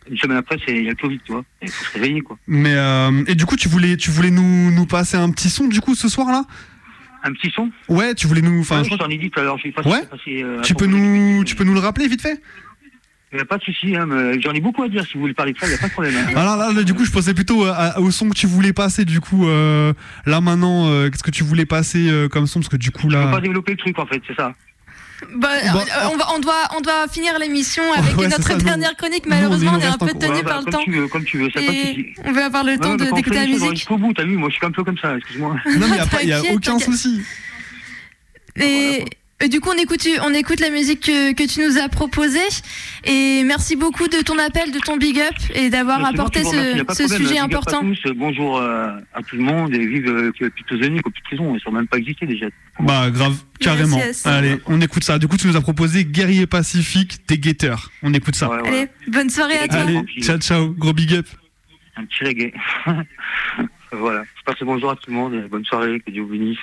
une semaine après, c'est il y a le Covid, tu vois. Il faut se réveiller quoi. Mais euh, et du coup, tu voulais, tu voulais nous, nous passer un petit son du coup ce soir là Un petit son? Ouais, tu voulais nous, enfin, Ouais, je t'en ai dit tout à l'heure, pas Ouais. passé, euh, tu peux nous, tu peux nous le rappeler vite fait? Il n'y a pas de souci, hein, j'en ai beaucoup à dire si vous voulez parler de ça, il n'y a pas de problème. hein. Alors là, là, du coup, je pensais plutôt à- à- au son que tu voulais passer. Du coup, euh, là maintenant, euh, qu'est-ce que tu voulais passer euh, comme son? Parce que du coup Je peux là, pas développer le truc en fait, c'est ça. Bah, euh, on, va, on, doit, on doit finir l'émission [laughs] avec Ouais, notre ça, dernière chronique. nous, il Malheureusement, nous on est un peu tenu Ouais, bah, par le temps. tu veux, comme tu veux, ça a pas de Et souci. on va avoir le temps d'écouter la musique. Jusqu'au bout, t'as vu, moi je suis un peu comme ça, excuse-moi. [laughs] non mais y a aucun souci. Et, et du coup, on écoute, on écoute la musique que, que tu nous as proposée. Et merci beaucoup de ton appel, de ton big up et d'avoir moi apporté ce, problème, sujet à important. tous, euh, bonjour euh, à tout le monde et vive euh, que Pitozoni, qu'au prison, ils sont même pas existés déjà. Bah grave, carrément. yes. Allez, on écoute ça. Du coup, tu nous as proposé Guerrier Pacifique des Guetteurs. On écoute ça. Allez, bonne soirée à toi. Allez, ciao ciao, gros big up. Un petit reggae. [laughs] voilà, je passe le bonjour à tout le monde, et bonne soirée, que Dieu vous bénisse.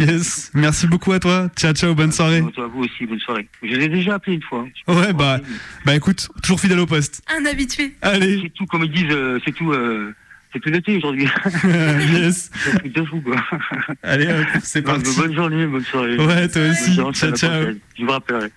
Yes, merci beaucoup à toi. Ciao ciao, bonne soirée. À vous aussi, bonne soirée. Je les ai déjà appelés une fois. Ouais, bah, bah écoute, toujours fidèle au poste. Un habitué. Allez. C'est tout, comme ils disent, euh, c'est tout, euh, c'est tout l'été aujourd'hui. [laughs] yes. C'est de fou, quoi. Allez, hop, c'est Donc, parti. Bonne journée, bonne soirée. Ouais, toi aussi. Ciao, ciao. Je vous rappellerai.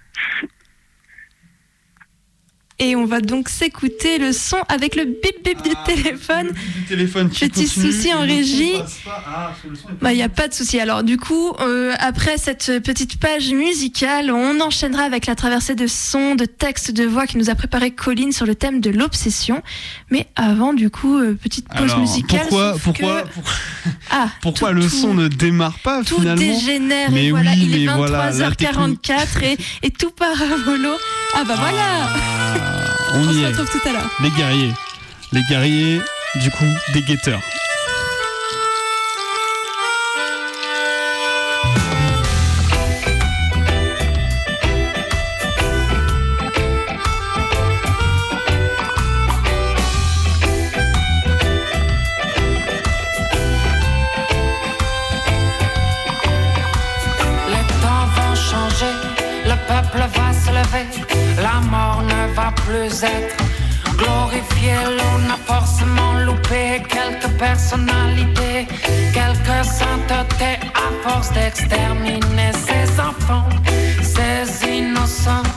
Et on va donc s'écouter le son avec le bip bip du téléphone. téléphone qui Petit continue, souci en régie. pas. Ah, il Bah, il n'y a pas de souci. Alors, du coup, euh, après cette petite page musicale, on enchaînera avec la traversée de sons, de textes, de voix que nous a préparé Colline sur le thème de l'obsession. Mais avant, du coup, euh, petite pause Alors, musicale. pourquoi, pourquoi, que- pourquoi, [laughs] Ah, [laughs] pourquoi tout- le tout- son ne démarre pas tout finalement dégénère Mais et voilà, oui, il est mais voilà, la 23h44 et, et tout part à volo. Ah bah voilà On, y se est. retrouve tout à l'heure. Les guerriers. Les guerriers, du coup, des guetteurs. Plus être glorifiée. L'on a forcément loupé quelques personnalités, quelques saintetés à force d'exterminer ces enfants, ces innocents.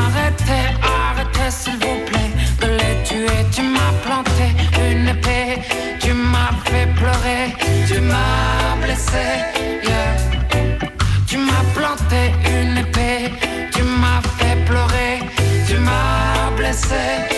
Arrêtez, arrêtez s'il vous plaît de les tuer. Tu m'as planté une épée, tu m'as fait pleurer, tu m'as blessé. yeah. M'as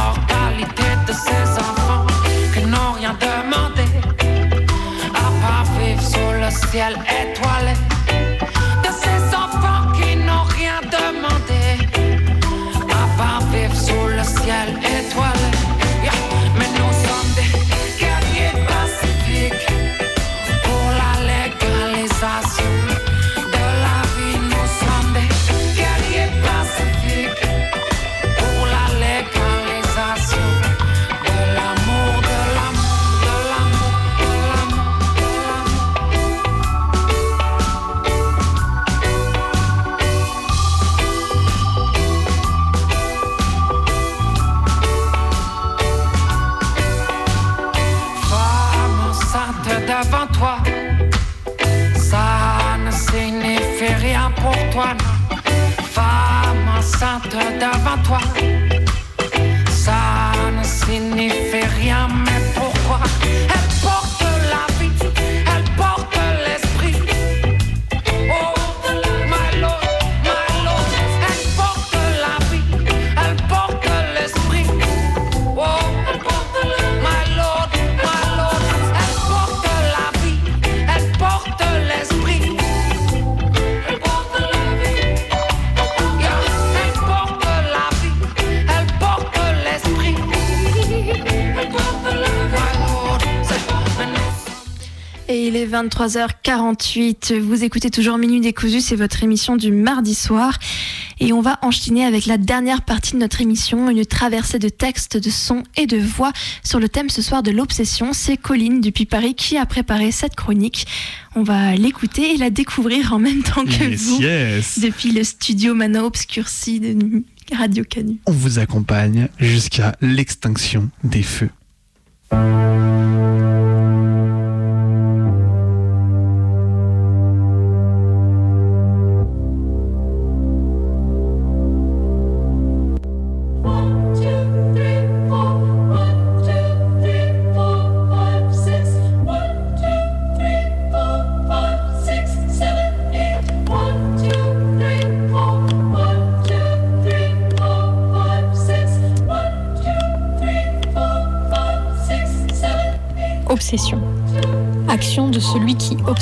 mortalité de ces enfants qui n'ont rien demandé à part vivre sous le ciel 23h48. Vous écoutez toujours Minuit décousu, c'est votre émission du mardi soir. Et on va enchaîner avec la dernière partie de notre émission, une traversée de textes, de sons et de voix sur le thème ce soir de l'obsession. C'est Colline depuis Paris qui a préparé cette chronique. On va l'écouter et la découvrir en même temps que Yes, vous yes. depuis le studio Mana Obscurci de Radio Canu. On vous accompagne jusqu'à l'extinction des feux.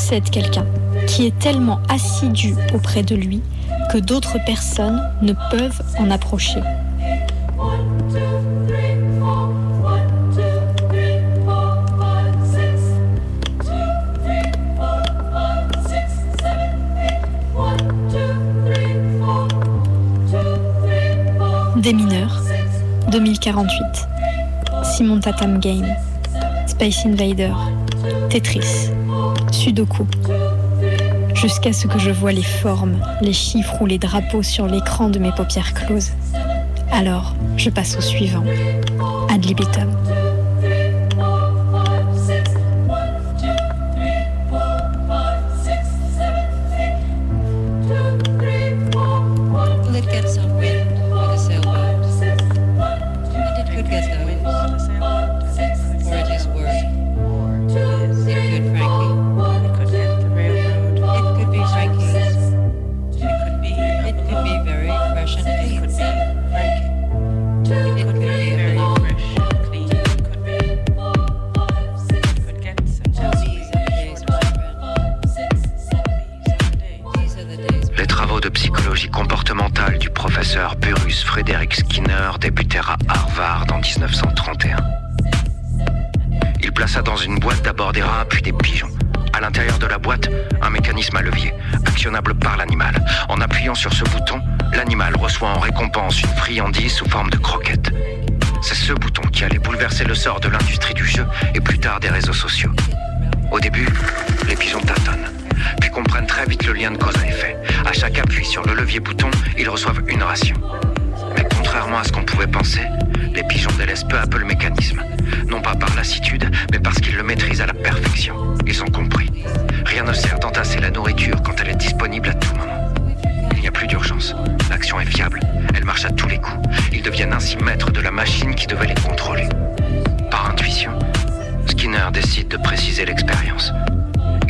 Qui obsède quelqu'un, qui est tellement assidu auprès de lui que d'autres personnes ne peuvent en approcher. Des mineurs, 2048. Simon Tatam Game. Space Invader. Tetris. Sudoku. Jusqu'à ce que je vois les formes, les chiffres ou les drapeaux sur l'écran de mes paupières closes. Alors, je passe au suivant. Ad libitum. Les travaux de psychologie comportementale du professeur Burrus Frédéric Skinner débutèrent à Harvard en 1931. Il plaça dans une boîte d'abord des rats puis des pigeons. À l'intérieur de la boîte, un mécanisme à levier, actionnable par l'animal. En appuyant sur ce bouton, l'animal reçoit en récompense une friandise sous forme de croquette. C'est ce bouton qui allait bouleverser le sort de l'industrie du jeu et plus tard des réseaux sociaux. Au début, les pigeons tâtonnent, puis comprennent très vite le lien de cause à effet. À chaque appui sur le levier bouton, ils reçoivent une ration. Mais contrairement à ce qu'on pouvait penser, les pigeons délaissent peu à peu le mécanisme. Non pas par lassitude, mais parce qu'ils le maîtrisent à la perfection. Ils ont compris. Rien ne sert d'entasser la nourriture quand elle est disponible à tout moment. Il n'y a plus d'urgence. L'action est fiable. Elle marche à tous les coups. Ils deviennent ainsi maîtres de la machine qui devait les contrôler. Par intuition, Skinner décide de préciser l'expérience.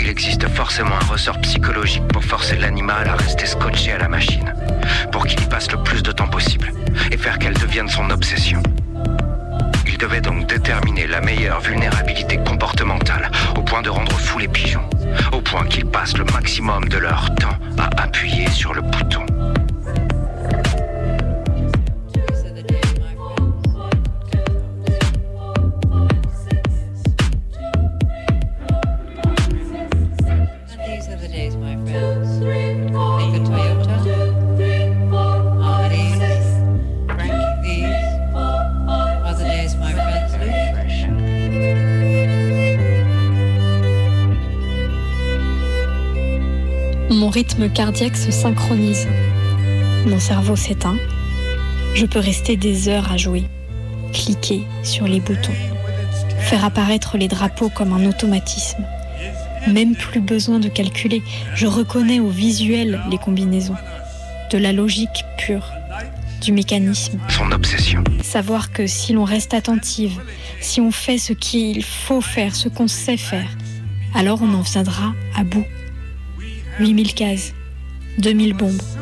Il existe forcément un ressort psychologique pour forcer l'animal à rester scotché à la machine, pour qu'il y passe le plus de temps possible et faire qu'elle devienne son obsession. Il devait donc déterminer la meilleure vulnérabilité comportementale au point de rendre fous les pigeons, au point qu'ils passent le maximum de leur temps à appuyer sur le bouton. Mon rythme cardiaque se synchronise. Mon cerveau s'éteint. Je peux rester des heures à jouer, cliquer sur les boutons, faire apparaître les drapeaux comme un automatisme. Même plus besoin de calculer, je reconnais au visuel les combinaisons. De la logique pure, du mécanisme. Son obsession. Savoir que si l'on reste attentive, si on fait ce qu'il faut faire, ce qu'on sait faire, alors on en viendra à bout. 8000 cases, 2000 bombes.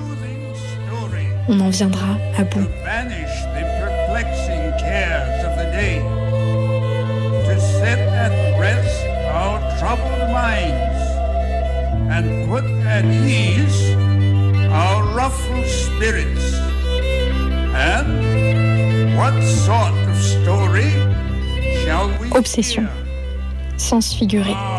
On en viendra à bout. banish the perplexing cares of the day, to set at rest our troubled minds, and put at ease our ruffled spirits. And what sort of story shall we Obsession. Sens figuré.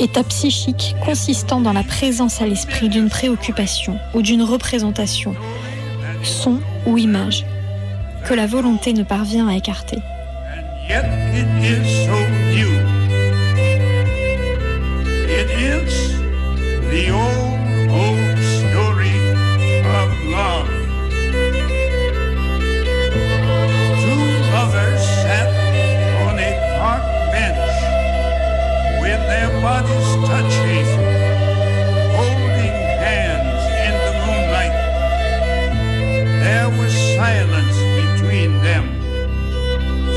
État psychique consistant dans la présence à l'esprit d'une préoccupation ou d'une représentation, son ou image, que la volonté ne parvient à écarter. Bodies touching, holding hands in the moonlight. There was silence between them.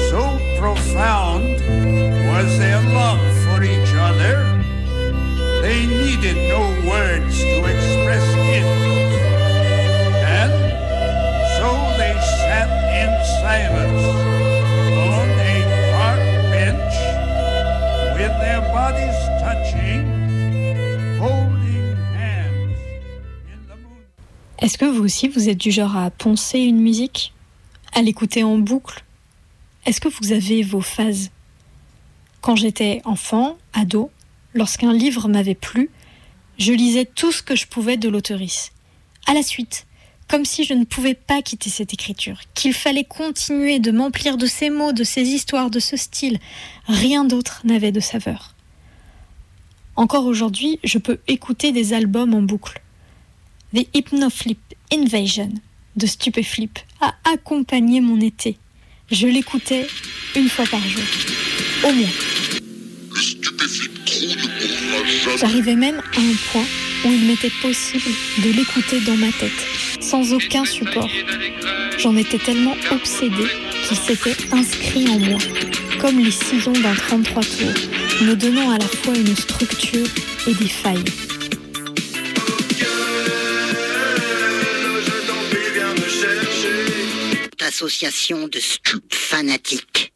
So profound was their love for each other, they needed no words to express it. And so they sat in silence on a park bench with their bodies. Est-ce que vous aussi vous êtes du genre à poncer une musique? À l'écouter en boucle? Est-ce que vous avez vos phases? Quand j'étais enfant, ado, lorsqu'un livre m'avait plu, je lisais tout ce que je pouvais de l'auteurice. À la suite, comme si je ne pouvais pas quitter cette écriture, qu'il fallait continuer de m'emplir de ces mots, de ces histoires, de ce style. Rien d'autre n'avait de saveur. Encore aujourd'hui, je peux écouter des albums en boucle. The Hypnoflip Invasion de Stupéflip a accompagné mon été. Je l'écoutais une fois par jour, au moins. J'arrivais même à un point où il m'était possible de l'écouter dans ma tête, sans aucun support. J'en étais tellement obsédée qu'il s'était inscrit en moi, comme les sillons d'un 33 tours, me donnant à la fois une structure et des failles. Association de stup fanatiques.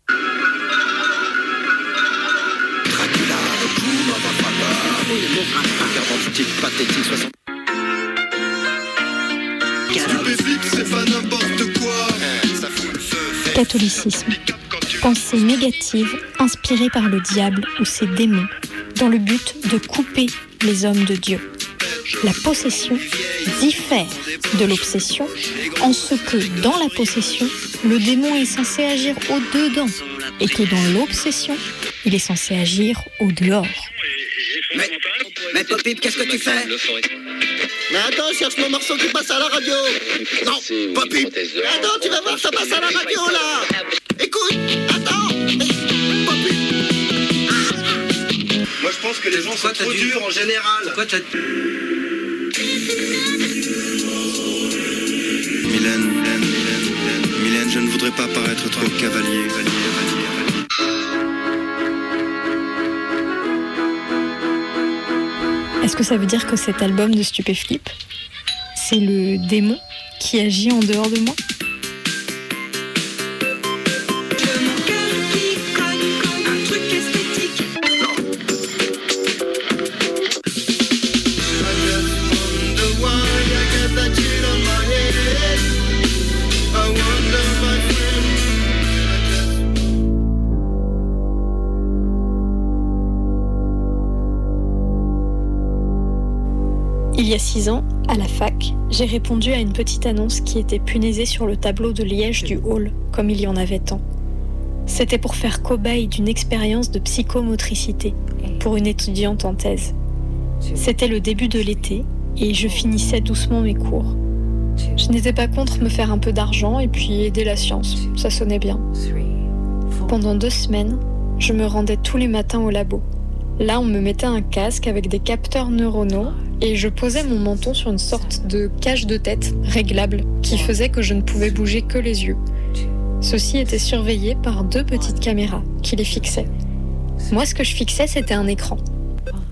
c'est pas n'importe quoi. Catholicisme. Pensée négative inspirée par le diable ou ses démons, dans le but de couper les hommes de Dieu. La possession diffère de l'obsession en ce que dans la possession, le démon est censé agir au-dedans et que dans l'obsession, il est censé agir au-dehors. Mais, mais Popip, qu'est-ce que tu fais? Mais attends, je cherche mon morceau qui passe à la radio. Non, Popip. Attends, tu vas voir, ça passe à la radio là. Écoute, attends. Moi je pense que les gens sont trop durs en général. Pourquoi t'as... Mylène, Mylène, Mylène, Mylène, Mylène, je ne voudrais pas paraître trop cavalier. Est-ce que ça veut dire que cet album de Stupéflip, c'est le démon qui agit en dehors de moi? Ans, à la fac, j'ai répondu à une petite annonce qui était punaisée sur le tableau de liège du hall, comme il y en avait tant. C'était pour faire cobaye d'une expérience de psychomotricité pour une étudiante en thèse. C'était le début de l'été et je finissais doucement mes cours. Je n'étais pas contre me faire un peu d'argent et puis aider la science, ça sonnait bien. Pendant deux semaines, je me rendais tous les matins au labo. Là, on me mettait un casque avec des capteurs neuronaux et je posais mon menton sur une sorte de cage de tête réglable qui faisait que je ne pouvais bouger que les yeux. Ceux-ci étaient surveillés par deux petites caméras qui les fixaient. Moi, ce que je fixais, c'était un écran.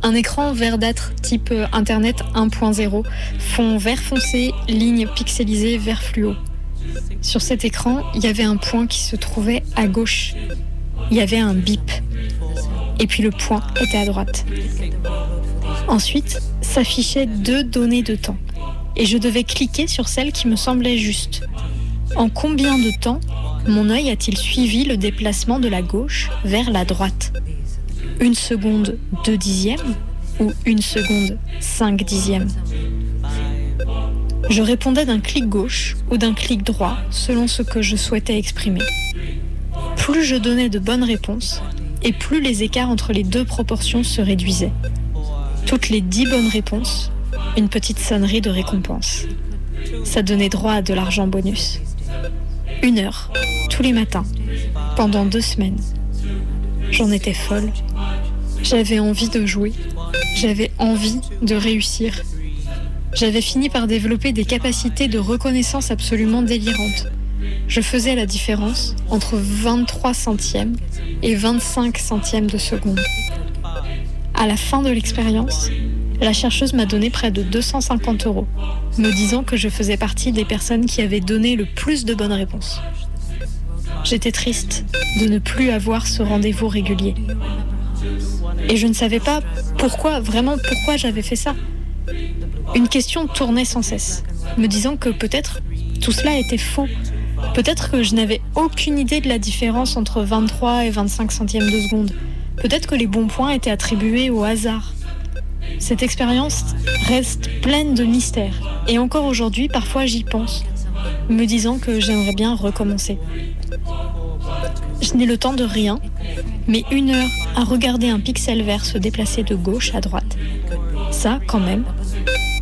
Un écran verdâtre type euh, Internet 1.0, fond vert foncé, ligne pixelisée vert fluo. Sur cet écran, il y avait un point qui se trouvait à gauche. Il y avait un bip. Et puis le point était à droite. Ensuite, s'affichaient deux données de temps. Et je devais cliquer sur celle qui me semblait juste. En combien de temps mon œil a-t-il suivi le déplacement de la gauche vers la droite? Une seconde, deux dixièmes ou une seconde, cinq dixièmes? Je répondais d'un clic gauche ou d'un clic droit selon ce que je souhaitais exprimer. Plus je donnais de bonnes réponses, et plus les écarts entre les deux proportions se réduisaient. Toutes les dix bonnes réponses, une petite sonnerie de récompense. Ça donnait droit à de l'argent bonus. Une heure, tous les matins, pendant deux semaines. J'en étais folle. J'avais envie de jouer. J'avais envie de réussir. J'avais fini par développer des capacités de reconnaissance absolument délirantes. Je faisais la différence entre 23 centièmes et 25 centièmes de seconde. À la fin de l'expérience, la chercheuse m'a donné près de 250 euros, me disant que je faisais partie des personnes qui avaient donné le plus de bonnes réponses. J'étais triste de ne plus avoir ce rendez-vous régulier. Et je ne savais pas pourquoi, vraiment pourquoi j'avais fait ça. Une question tournait sans cesse, me disant que peut-être tout cela était faux. Peut-être que je n'avais aucune idée de la différence entre 23 et 25 centièmes de seconde. Peut-être que les bons points étaient attribués au hasard. Cette expérience reste pleine de mystères. Et encore aujourd'hui, parfois j'y pense, me disant que j'aimerais bien recommencer. Je n'ai le temps de rien, mais une heure à regarder un pixel vert se déplacer de gauche à droite. Ça, quand même,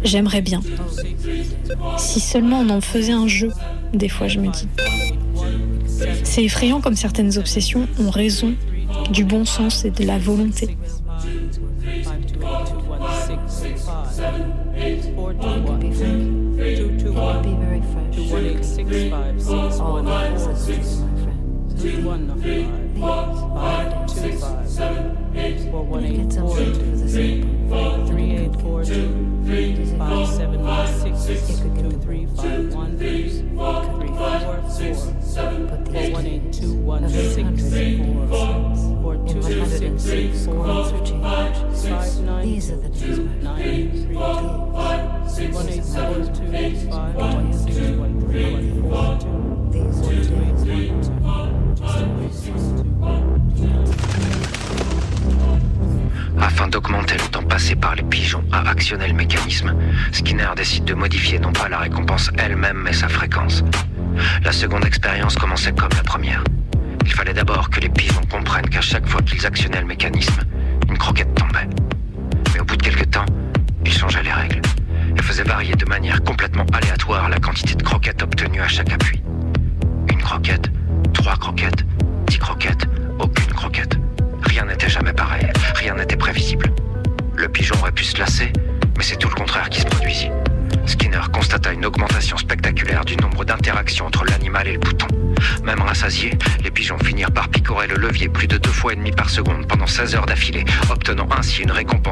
j'aimerais bien. Si seulement on en faisait un jeu, des fois je me dis. C'est effrayant comme certaines obsessions ont raison du bon sens et de la volonté. Qu'ils actionnaient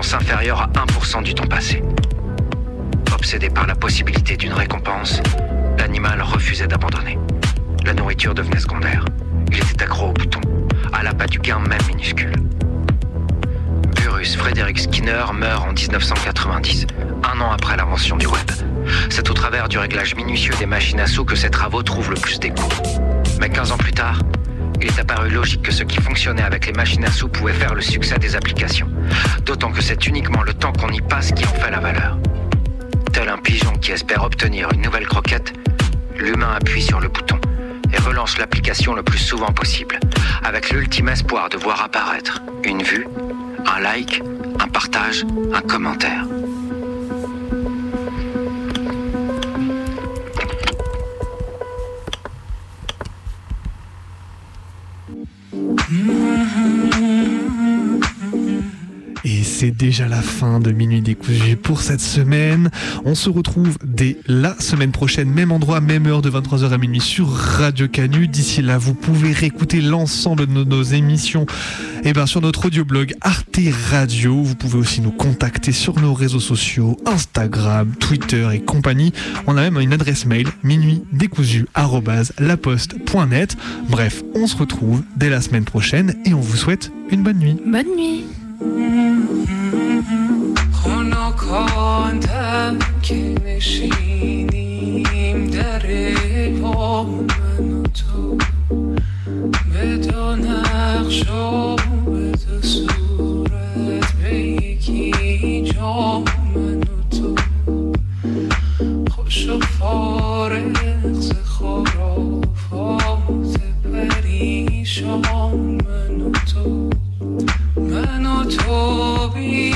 récompense inférieure à 1% du temps passé. Obsédé par la possibilité d'une récompense, l'animal refusait d'abandonner. La nourriture devenait secondaire. Il était accro au bouton, à l'appât du gain même minuscule. Burrus Frédéric Skinner meurt en 1990, un an après l'invention du web. C'est au travers du réglage minutieux des machines à sous que ses travaux trouvent le plus d'écho. Mais 15 ans plus tard, il est apparu logique que ce qui fonctionnait avec les machines à sous pouvait faire le succès des applications. D'autant que c'est uniquement le temps qu'on y passe qui en fait la valeur. Tel un pigeon qui espère obtenir une nouvelle croquette, l'humain appuie sur le bouton et relance l'application le plus souvent possible, avec l'ultime espoir de voir apparaître une vue, un like, un partage, un commentaire. C'est déjà la fin de Minuit décousu pour cette semaine. On se retrouve dès la semaine prochaine, même endroit, même heure de 23h à minuit sur Radio Canu. D'ici là, vous pouvez réécouter l'ensemble de nos, émissions et bien, sur notre audioblog Arte Radio. Vous pouvez aussi nous contacter sur nos réseaux sociaux, Instagram, Twitter et compagnie. On a même une adresse mail, minuitdécousu.laposte.net. Bref, on se retrouve dès la semaine prochaine et on vous souhaite une bonne nuit. Bonne nuit. خنکاندم که نشینیم در پا من و تو. به دو نقش و به دو صورت به یکی جا من و تو. خوش و فارغ ز خرافات پریشان Toby.